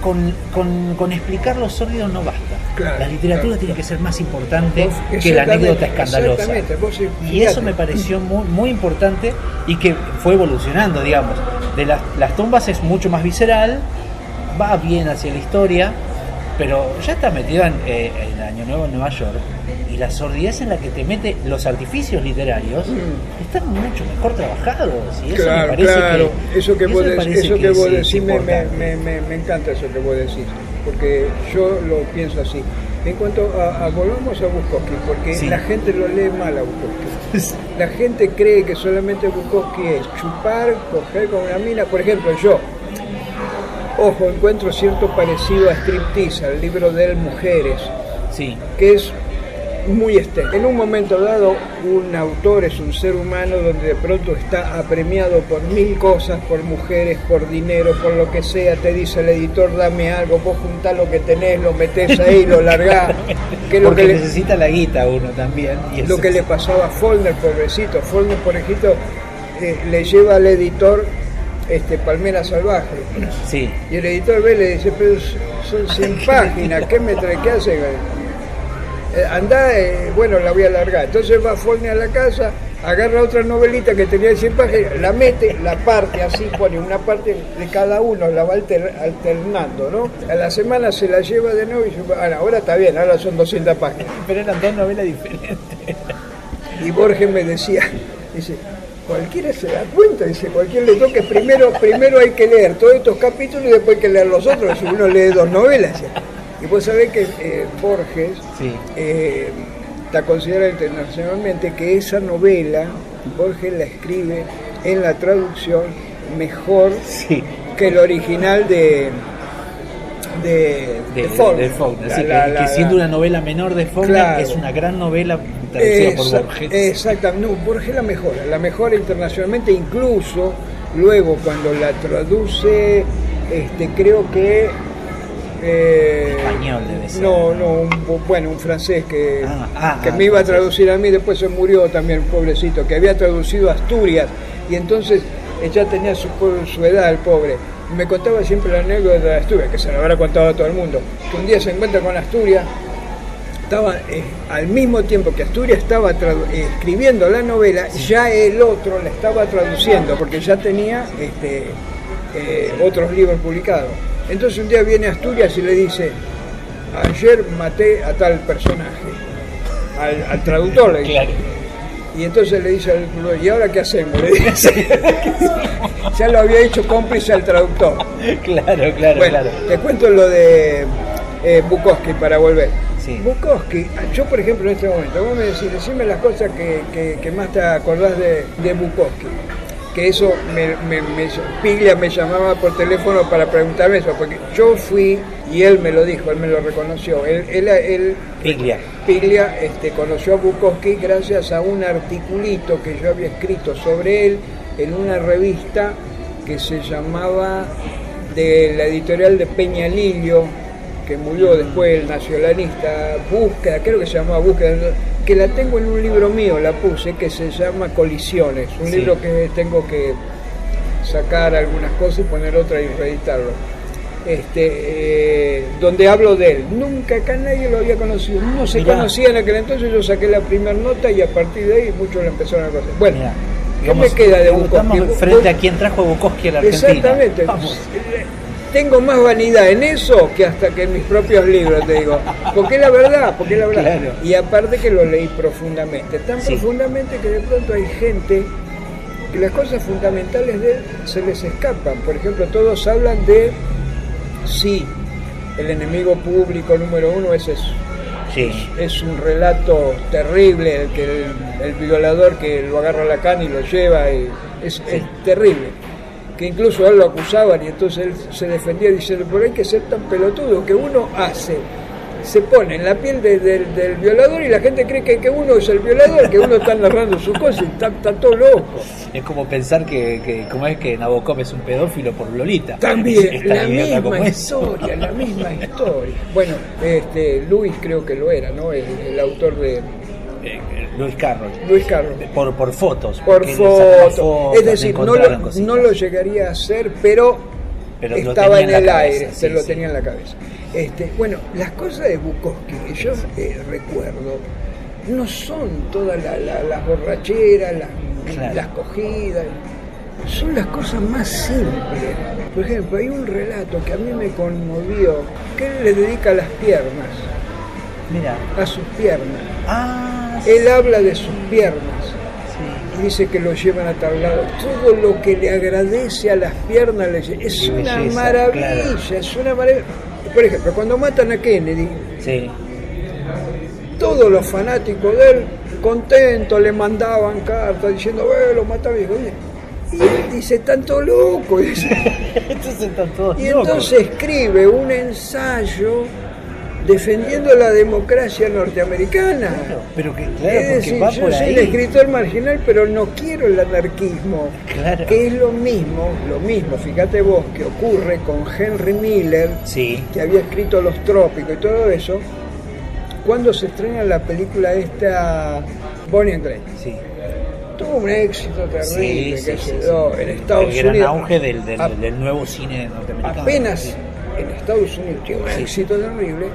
con, con- con explicar los sórdidos no basta. Claro, la literatura claro. tiene que ser más importante Vos- que la anécdota escandalosa. vos, Y eso me pareció muy, muy importante y que fue evolucionando, digamos. De las, las tumbas es mucho más visceral, va bien hacia la historia, pero ya está metido en, eh, en Año Nuevo en Nueva York y la sordidez en la que te mete los artificios literarios están mucho mejor trabajados. Y eso me Mm. Claro, parece claro. que, eso que vos, me eso que que vos es decís me, me, me- me- me encanta eso que vos decís, porque yo lo pienso así. En cuanto a, a- volvamos a Bukowski, porque Sí. la gente lo lee mal a Bukowski. [LAUGHS] La gente cree que solamente Bukowski es chupar, coger con una mina. Por ejemplo, yo, ojo, encuentro cierto parecido a Striptease, al libro de Mujeres, Sí, que es muy estético. En un momento dado, un autor es un ser humano donde de pronto está apremiado por mil cosas, por mujeres, por dinero, por lo que sea. Te dice el editor, dame algo, vos juntás lo que tenés, lo metés ahí, lo largás. [LAUGHS] Que es lo porque que, le, necesita la guita uno también. Y lo que es- le pasaba a Follner, pobrecito. Follner, por ejemplo, eh, le lleva al editor este, Palmera Salvaje. Sí, Y el editor ve le dice, pero son 100 [LAUGHS] páginas, ¿qué me trae? ¿Qué hace? Eh, Andá, eh, bueno, la voy a alargar. Entonces va Forne a la casa, agarra otra novelita que tenía 100 páginas, la mete, la parte así, pone una parte de cada uno, la va alter- alternando, ¿no? A la semana se la lleva de nuevo y dice, "Bueno, ahora está bien, ahora son 200 páginas. [LAUGHS] pero eran dos novelas diferentes. Y Borges me decía, dice, cualquiera se da cuenta, dice, cualquiera le toque, primero, primero hay que leer todos estos capítulos y después hay que leer los otros, si uno lee dos novelas. Y vos sabés que eh, Borges Sí. eh, está considerado internacionalmente que esa novela, Borges la escribe en la traducción mejor Sí. que el original de, de, de, de Faulkner. de Faulkner, La- sí, que- la- que, la- siendo una novela menor de Faulkner Claro. es una gran novela traducida por Esa- Borges. Exactamente, no, Borges la mejora, la mejora internacionalmente, incluso luego cuando la traduce, este, creo que... eh, Español debe ser. No, no, un, bu- bueno, un francés que, Ah, ah, que ah, me iba a traducir a mí, después se murió también, pobrecito, que había traducido Asturias, y entonces ella tenía su, su edad, el pobre. Me contaba siempre la anécdota de Asturias, que se la habrá contado a todo el mundo, que un día se encuentra con Asturias, estaba eh, al mismo tiempo que Asturias estaba eh, escribiendo la novela, ya el otro la estaba traduciendo, porque ya tenía este, eh, otros libros publicados. Entonces un día viene Asturias y le dice, ayer maté a tal personaje, al, al traductor le dice. Claro. Y entonces le dice al ¿y ahora qué hacemos? Le dice. [LAUGHS] ya lo había hecho cómplice al traductor. Claro, claro, Bueno, claro. te cuento lo de eh, Bukowski para volver. Sí. Bukowski, yo por ejemplo en este momento, vos me decís, decime las cosas que, que- que más te acordás de, de Bukowski. Que eso, me, me- me- Piglia me llamaba por teléfono para preguntarme eso, porque yo fui, y él me lo dijo, él me lo reconoció, él, él, él- Piglia. Piglia este, conoció a Bukowski gracias a un articulito que yo había escrito sobre él en una revista que se llamaba de la editorial de Peña Lillo, que murió después el nacionalista, Búsqueda, creo que se llamaba Búsqueda, que la tengo en un libro mío, la puse, que se llama Colisiones, un Sí. libro que tengo que sacar algunas cosas y poner otra y reeditarlo. Este, eh, donde hablo de él. Nunca acá nadie lo había conocido, no se Mirá. conocía en aquel entonces, yo saqué la primera nota y a partir de ahí muchos lo empezaron a conocer. Bueno, Mira, ¿qué me queda de Bukowski? Estamos frente a quien trajo a Bukowski a la Argentina. Exactamente. Vamos. Tengo más vanidad en eso que hasta que en mis propios libros, te digo. Porque es la verdad, porque es la verdad. Claro. Y aparte que lo leí profundamente, tan Sí. profundamente que de pronto hay gente que las cosas fundamentales de él se les escapan. Por ejemplo, todos hablan de sí, el enemigo público número uno es Sí. es un relato terrible el que el, el violador que lo agarra a la cana y lo lleva y es, es terrible que incluso a él lo acusaban y entonces él se defendía diciendo pero hay que ser tan pelotudo que uno hace se pone en la piel de- del- del violador y la gente cree que, que uno es el violador que uno está narrando su cosa y está, está todo loco Es como pensar que, que como es que Nabokov es un pedófilo por Lolita. También, [LAUGHS] la misma historia, la misma historia. Bueno, este, Luis creo que lo era, ¿no? El, el autor de Eh, eh, Luis Carroll. Luis Carlos. Por, por fotos. Por fotos, Es decir, no lo, no lo llegaría a hacer, pero, estaba en el cabeza, aire, sí, se lo sí. tenía en la cabeza. Este, bueno, las cosas de Bukowski que yo eh, recuerdo no son todas la- la- las borracheras, las, Claro. las cogidas, son las cosas más simples. Por ejemplo, hay un relato que a mí me conmovió, que él le dedica a las piernas, Mira. a sus piernas. Ah, Él habla de sus piernas sí. y dice que lo llevan a tal lado. Todo lo que le agradece a las piernas le es Qué una belleza, maravilla, claro. es una maravilla. Por ejemplo, cuando matan a Kennedy, Sí. todos los fanáticos de él, contentos, le mandaban cartas diciendo, eh, lo mataron. Y, él dice, tanto loco. [LAUGHS] Y, dice- Entonces y entonces escribe un ensayo defendiendo la democracia norteamericana. Claro, pero que claro, es decir, va yo por soy ahí. un escritor marginal, pero no quiero el anarquismo. Claro. Que es lo mismo, lo mismo, fíjate vos, que ocurre con Henry Miller, Sí. que había escrito Los Trópicos y todo eso, cuando se estrena la película esta Bonnie and Clyde. Sí. Tuvo un éxito terrible, sí, qué sí, en Estados El gran Unidos. auge del, del, a- del nuevo cine norteamericano. apenas en Estados Unidos tiene un éxito terrible,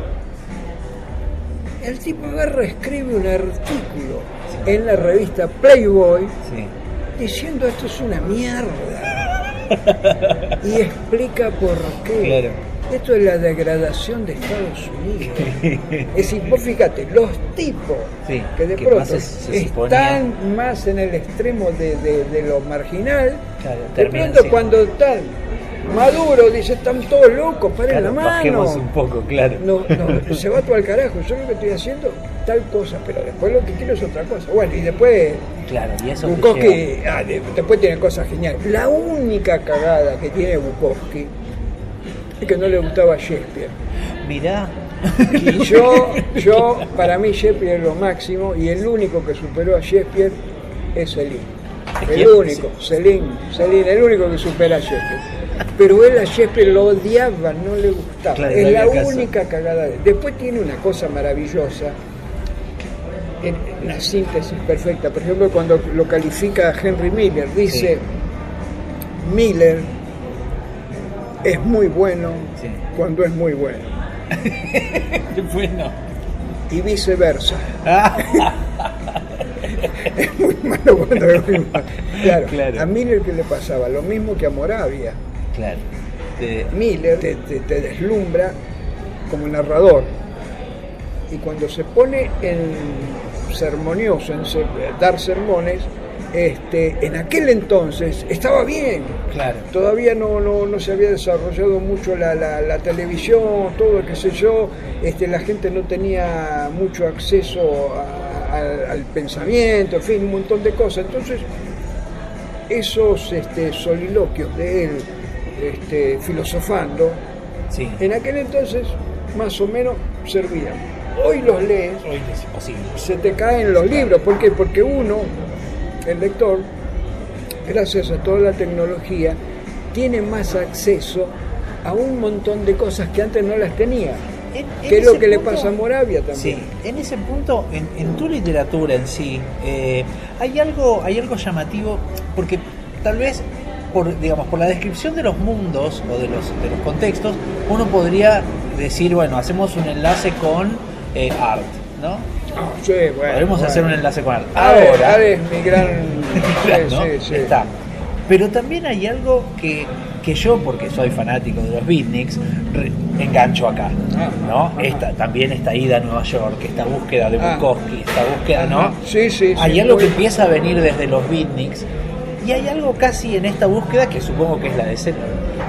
el tipo agarra, escribe un artículo en la revista Playboy Sí. diciendo esto es una mierda [LAUGHS] y explica por qué. Claro. Esto es la degradación de Estados Unidos. [LAUGHS] Es decir, vos fíjate, los tipos Sí, que de que pronto más se- se están más en el extremo de, de- de lo marginal, Claro, de terminan pronto cuando están Maduro dice, están todos locos, paren Claro, la mano. un poco, claro. No, no, se va todo al carajo, yo lo que estoy haciendo tal cosa, pero después lo que quiero es otra cosa. Bueno, y después Claro, y eso te Bukowski, ah, de- después tiene cosas geniales. La única cagada que tiene Bukowski es que no le gustaba Shakespeare. Mirá. Y yo, yo, para mí Shakespeare es lo máximo y el único que superó a Shakespeare es Celine. El único, Celine, Celine, el único que supera a Shakespeare. Pero él a Shakespeare lo odiaba, no le gustaba. Claro, es la caso. única cagada. de- Después tiene una cosa maravillosa, una síntesis perfecta. Por ejemplo, cuando lo califica a Henry Miller, dice, Sí. Miller es muy bueno Sí. cuando es muy bueno. [LAUGHS] bueno. y viceversa. [LAUGHS] es muy malo cuando es muy malo. Claro, Claro. a Miller que le pasaba lo mismo que a Moravia. Claro. Te- Miller te, te- te deslumbra como narrador y cuando se pone en sermonioso, en dar sermones, este, en aquel entonces estaba bien. Claro. Todavía no, no, no se había desarrollado mucho la, la- la televisión, todo, qué sé yo, este, la gente no tenía mucho acceso a- a- al pensamiento, en fin, un montón de cosas. Entonces, esos este, soliloquios de él este, filosofando, Sí. en aquel entonces más o menos servían. Hoy los lees Hoy es imposible. se te caen los libros. ¿Por qué? Porque uno, el lector, gracias a toda la tecnología, tiene más acceso a un montón de cosas que antes no las tenía. En- en Que es lo ese que le punto- pasa a Moravia también. Sí, en ese punto, en, en tu literatura en sí, eh, hay algo, hay algo llamativo, porque tal vez por, digamos, por la descripción de los mundos o de los, de los contextos, uno podría decir, bueno, hacemos un enlace con eh, art, ¿no? Ah, sí, bueno, Podemos hacer un bueno. enlace con art. Ahora, Ahora, es mi gran... [LAUGHS] Sí, ¿no? sí, sí. está. Pero también hay algo que, que yo, porque soy fanático de los beatniks, engancho acá. ¿no? Esta, también esta ida a Nueva York, esta búsqueda de Ah. Bukowski, esta búsqueda, ¿no? Sí, sí. Hay algo que empieza a venir desde los beatniks y hay algo casi en esta búsqueda que supongo que es la de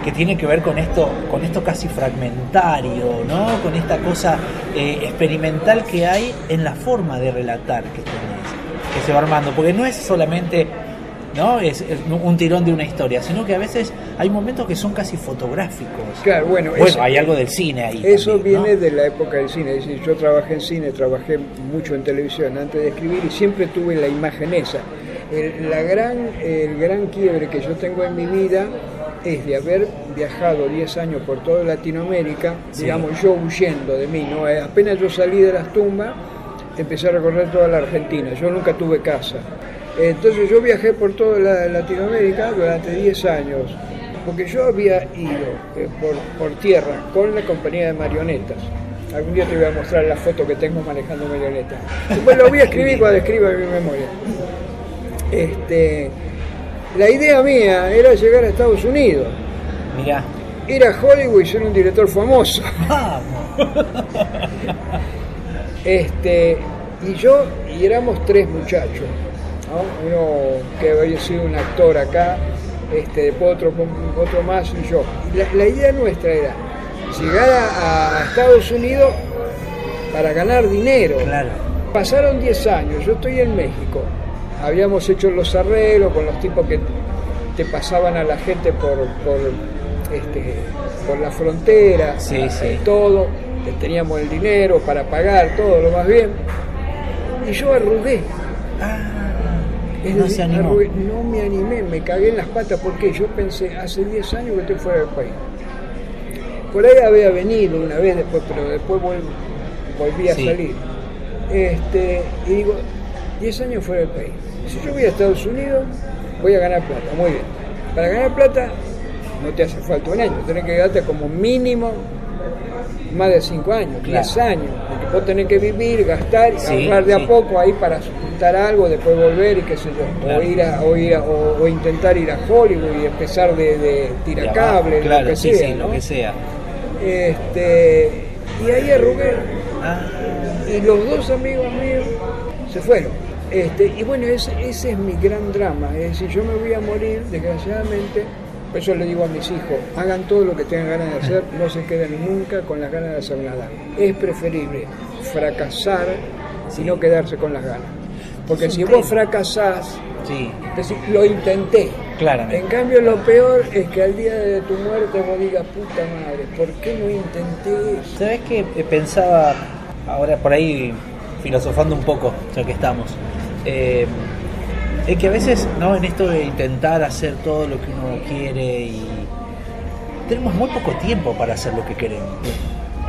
que tiene que ver con esto, con esto casi fragmentario, ¿no? Con esta cosa eh, experimental que hay en la forma de relatar que tenés, que se va armando, porque no es solamente ¿no? Es, es un tirón de una historia, sino que a veces hay momentos que son casi fotográficos. Claro, bueno, Bueno, eso- hay algo del cine ahí. Eso también, ¿no? viene de la época del cine. Es decir, yo trabajé en cine, trabajé mucho en televisión antes de escribir y siempre tuve la imagen esa. El, la gran, el gran quiebre que yo tengo en mi vida es de haber viajado 10 años por toda Latinoamérica, Sí. digamos, yo huyendo de mí. ¿no? Apenas yo salí de las tumbas, empecé a recorrer toda la Argentina. Yo nunca tuve casa. Entonces yo viajé por toda la- Latinoamérica durante 10 años, porque yo había ido eh, por, por tierra con la compañía de marionetas. Algún día te voy a mostrar la foto que tengo manejando marionetas. Después lo voy a escribir cuando escriba en mi memoria. Este, la idea mía era llegar a Estados Unidos, Mirá. ir a Hollywood y ser un director famoso. Vamos. Este, y yo, y éramos tres muchachos, ¿no? uno que había sido un actor acá, este, otro, otro más y yo. La idea nuestra era llegar a, a Estados Unidos para ganar dinero. Claro. Pasaron 10 años, yo estoy en México, habíamos hecho los arreglos con los tipos que te pasaban a la gente por, por, este, por la frontera, Sí, sí. eh, todo, que teníamos el dinero para pagar todo lo más bien, y yo arrugué. Es no decir, se animó. arrugué, no me animé, me cagué en las patas porque yo pensé, hace 10 años que estoy fuera del país. Por ahí había venido una vez después, pero después vol- volví a Sí. salir. Este, y digo, 10 años fuera del país. Si yo voy a Estados Unidos, voy a ganar plata, muy bien. Para ganar plata no te hace falta un año, tenés que quedarte como mínimo más de 5 años, 10 Claro. años, porque vos tenés que vivir, gastar, Sí, ahorrar de sí. a poco ahí para juntar algo, después volver y qué sé yo, Claro. o, ir a, o, ir a- o- o intentar ir a Hollywood y empezar de, de claro, lo que sí, sea, lo que sea. Este, y ahí arrugué. Ah, Y los dos amigos míos se fueron. Este, y bueno, ese, ese es mi gran drama. Es decir, yo me voy a morir, desgraciadamente. Por eso le digo a mis hijos, hagan todo lo que tengan ganas de hacer, no se queden nunca con las ganas de hacer nada. Es preferible fracasar y no quedarse con las ganas. Porque Es si vos fracasás, sí, decís, lo intenté. claramente. En cambio, lo peor es que al día de tu muerte vos digas, puta madre, ¿por qué no intenté eso? ¿Sabes qué? Eh, Pensaba, ahora por ahí filosofando un poco, ya que estamos, eh, es que a veces, ¿no? En esto de intentar hacer todo lo que uno quiere y tenemos muy poco tiempo para hacer lo que queremos.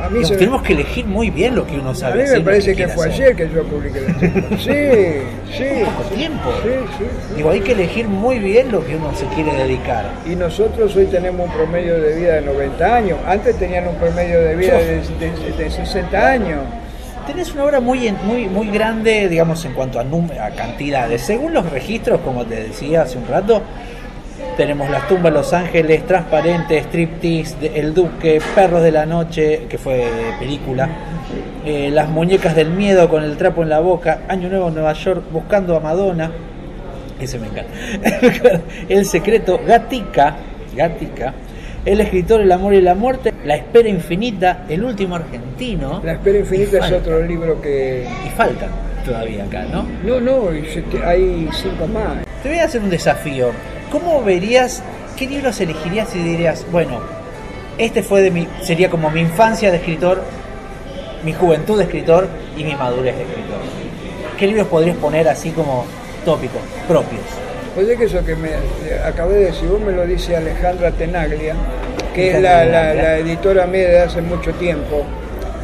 A mí me- tenemos que elegir muy bien lo que uno A sabe. mí hacer, me parece que fue hacer. ayer que yo publiqué la. [LAUGHS] Sí, sí. Poco tiempo. Sí, sí, sí. Digo, hay que elegir muy bien lo que uno se quiere dedicar. Y nosotros hoy tenemos un promedio de vida de 90 años. Antes tenían un promedio de vida de, de- de 60 años. Tenés una obra muy, muy, muy grande, digamos, en cuanto a, a cantidades. Según los registros, como te decía hace un rato, tenemos Las tumbas Los Ángeles, Transparente, Striptease, El Duque, Perros de la Noche, que fue película, eh, Las Muñecas del Miedo con el trapo en la boca, Año Nuevo en Nueva York, Buscando a Madonna, ese me encanta, [LAUGHS] El Secreto, Gatica, Gatica, El Escritor, El Amor y la Muerte, La Espera Infinita, El Último Argentino. La espera infinita es falta. otro libro que... Y faltan todavía acá, ¿no? No, no, hay cinco más. Te voy a hacer un desafío. ¿Cómo verías, qué libros elegirías y dirías, bueno, este fue de mi, sería como mi infancia de escritor, mi juventud de escritor y mi madurez de escritor? ¿Qué libros podrías poner así como tópicos, propios? Pues es que eso que me eh, acabé de decir, vos me lo dice Alejandra Tenaglia, que es la, la- Tenaglia. la editora mía de hace mucho tiempo,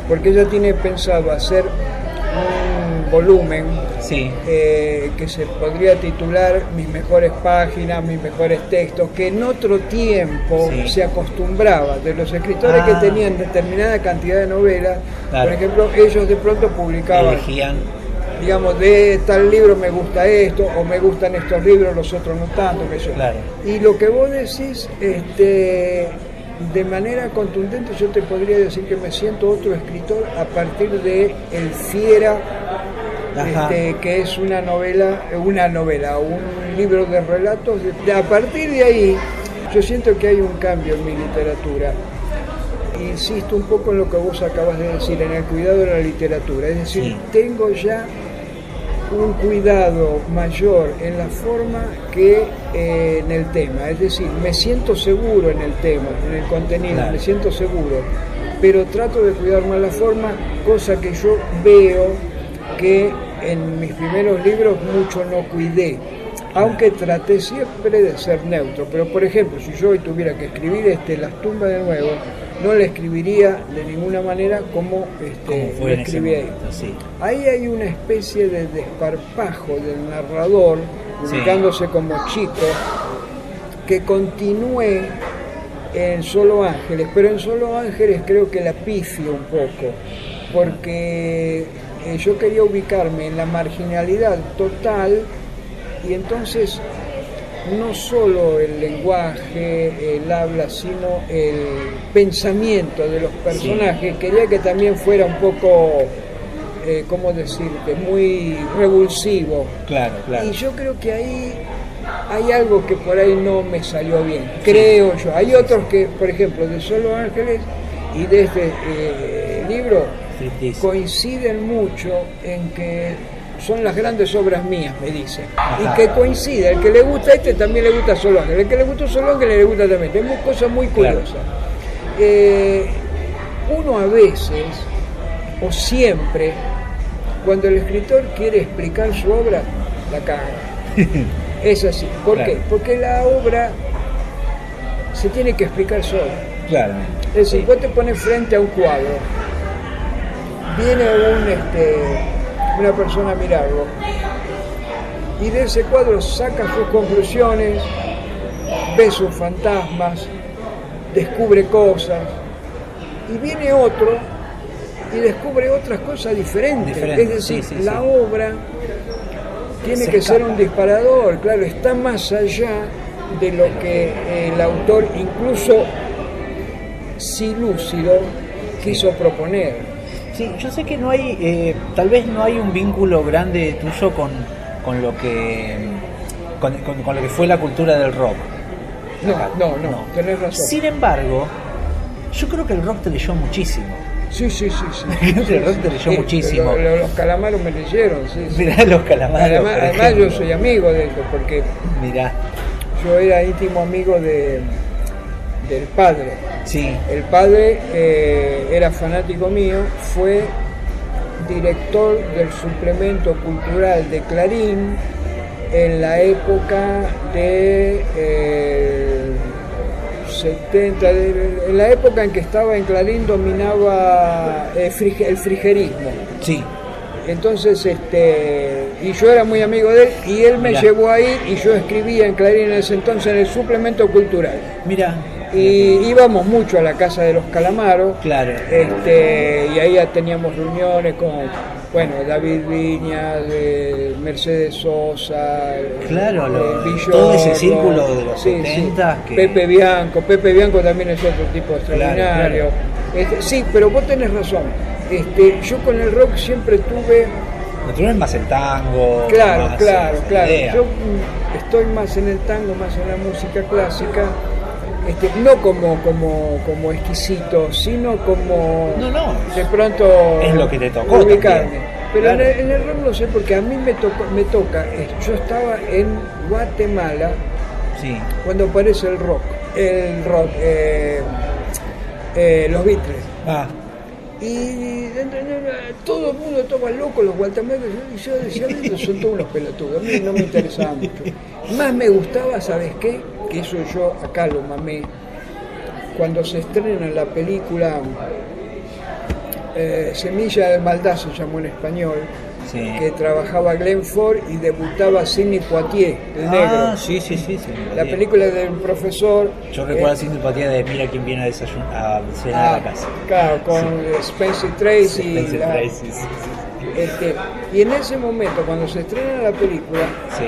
porque ella tiene pensado hacer un volumen Sí. eh, que se podría titular Mis mejores páginas, mis mejores textos, que en otro tiempo Sí. se acostumbraba de los escritores Ah. que tenían determinada cantidad de novelas, Claro. por ejemplo, ellos de pronto publicaban Elegían digamos, de tal libro me gusta esto, o me gustan estos libros, los otros no tanto, que yo. Claro. Y lo que vos decís, este, de manera contundente, yo te podría decir que me siento otro escritor a partir de El Fiera, este, que es una novela, una novela, un libro de relatos. A partir de ahí, yo siento que hay un cambio en mi literatura. Insisto un poco en lo que vos acabas de decir, en el cuidado de la literatura. Es decir, Sí. tengo ya un cuidado mayor en la forma que eh, en el tema. Es decir, me siento seguro en el tema, en el contenido, Claro. me siento seguro, pero trato de cuidar más la forma, cosa que yo veo que en mis primeros libros mucho no cuidé. Aunque traté siempre de ser neutro, pero por ejemplo, si yo hoy tuviera que escribir este Las tumbas de nuevo, no le escribiría de ninguna manera como, este, fue lo en ese escribí ahí. sí. Ahí hay una especie de desparpajo del narrador, Sí. ubicándose como chico, que continúe en Solo Ángeles, pero en Solo Ángeles creo que la pifio un poco, porque eh, yo quería ubicarme en la marginalidad total y entonces no solo el lenguaje, el habla, sino el pensamiento de los personajes, quería que también fuera un poco, eh, ¿cómo decirte?, muy revulsivo. Claro, claro. Y yo creo que ahí hay algo que por ahí no me salió bien, creo yo. Hay otros que, por ejemplo, de Solo Ángeles y de este eh, libro coinciden mucho en que son las grandes obras mías, me dice. Y que coincide, el que le gusta este también le gusta Ángeles, el que le gusta Solo Ángeles le gusta también. Tenemos cosas muy Claro. curiosas. Eh, uno a veces, o siempre, cuando el escritor quiere explicar su obra, la caga. [LAUGHS] Es así. ¿Por Claro. qué? Porque la obra se tiene que explicar sola. Claro. Es decir, vos te pones frente a un cuadro, viene un, este, una persona a mirarlo, y de ese cuadro saca sus conclusiones, ve sus fantasmas, descubre cosas, y viene otro y descubre otras cosas diferentes. Diferentes, es decir, sí, sí, la sí. obra tiene Se que ser un disparador, claro, está más allá de lo que el autor, incluso si lúcido, quiso proponer. Sí, yo sé que no hay, eh, tal vez no hay un vínculo grande tuyo con, con lo que con, con- con lo que fue la cultura del rock. No, Acá. no, no, tenés razón. Sin embargo, yo creo que el rock te leyó muchísimo. Sí, sí, sí. sí. [LAUGHS] El rock te leyó muchísimo. lo- lo- los calamaros me leyeron, sí. Mirá los calamares. Además, además yo soy amigo de ellos, porque Mirá, yo era íntimo amigo de, del padre. sí, El padre eh, era fanático mío, fue director del suplemento cultural de Clarín en la época de eh, 70, de- en la época en que estaba en Clarín dominaba eh, frige- el frigerismo. sí. Entonces, este, y yo era muy amigo de él y él me Mirá. llevó ahí y yo escribía en Clarín en ese entonces en el suplemento cultural. Mira, Y íbamos mucho a la casa de los calamaros. claro. Este, y ahí ya teníamos reuniones con, bueno, David Viña, de Mercedes Sosa, Claro, eh, todo ese círculo de los 70 que- Pepe Bianco, Pepe Bianco también es otro tipo extraordinario. Este, sí, pero vos tenés razón. Este, yo con el rock siempre tuve es más el tango. Claro, más, claro, eh, claro. idea. Yo mm, estoy más en el tango, más en la música clásica, este, no como, como, como exquisito, sino como No, no. de pronto Es lo que te tocó ubicarme. Pero en, el, en el rock no sé, porque a mí me, tocó, me toca, yo estaba en Guatemala Sí, cuando aparece el rock, el rock, eh, eh, los Beatles. ah, Y dentro de- todo el mundo estaba loco, los guatemaltecos, y yo decía, "Estos son todos unos pelotudos, a mí no me interesaba mucho. [LAUGHS] Más me gustaba, ¿sabes qué? Que eso yo acá lo mamé, cuando se estrena la película eh, Semilla de Maldad, se llamó en español, sí. que trabajaba Glenn Ford y debutaba Sidney Poitier, el Ah, negro. sí, sí, sí. sí, La película del profesor... Yo recuerdo eh, sin simpatía de Mira quién viene a desayunar a cenar a ah, la casa. Claro, con Spencer Tracy. Spencer la- Tracy, sí, sí, sí. Este, Y en ese momento, cuando se estrena la película, Sí.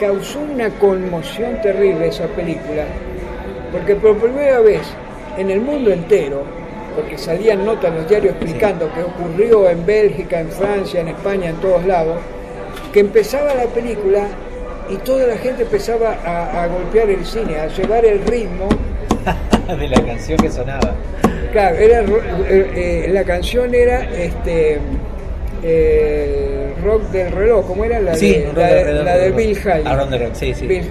Causó una conmoción terrible esa película, porque por primera vez en el mundo entero, porque salían notas en los diarios explicando que ocurrió en Bélgica, en Francia, en España, en todos lados, que empezaba la película y toda la gente empezaba a, a golpear el cine, a llevar el ritmo. [LAUGHS] de la canción que sonaba. Claro, era, eh, eh, la canción era este eh, rock del reloj, ¿cómo era? La Sí, de, la, del Reloj, la. Bill Haley. Ah, Rock sí, sí. Bill.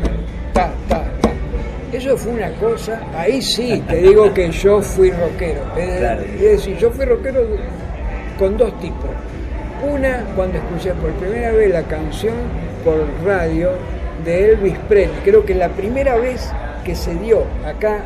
Ta, ta, ta. Eso fue una cosa, ahí sí, te digo que yo fui rockero. Es, Claro. es decir, yo fui rockero con dos tipos. Una, cuando escuché por primera vez la canción por radio de Elvis Presley. Creo que la primera vez que se dio acá,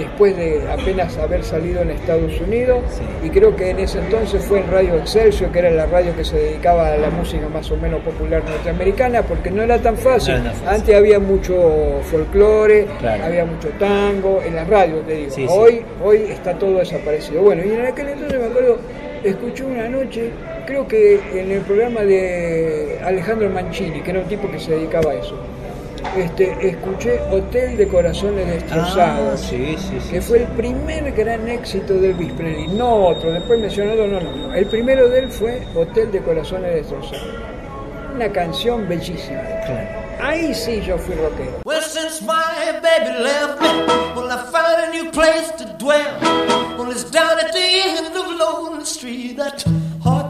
después de apenas haber salido en Estados Unidos, Sí. y creo que en ese entonces fue en Radio Excelsior, que era la radio que se dedicaba a la música más o menos popular norteamericana, porque no era tan fácil. No era tan fácil. Antes había mucho folclore, Claro. había mucho tango, en las radios te digo. Sí, sí. hoy, hoy está todo desaparecido. Bueno, y en aquel entonces me acuerdo, escuché una noche, creo que en el programa de Alejandro Mancini, que era un tipo que se dedicaba a eso. Este, escuché Hotel de Corazones Ah, Destrozados sí, sí, sí. que fue el primer gran éxito de Elvis Presley, no otro, después mencionado, no, no, no. El primero de él fue Hotel de Corazones Destrozados. Una canción bellísima. Claro. Ahí sí yo fui rockero. Well, since my baby left me, well, I found a new place to dwell. Well, it's down at the end of Lonely Street, that heartbreak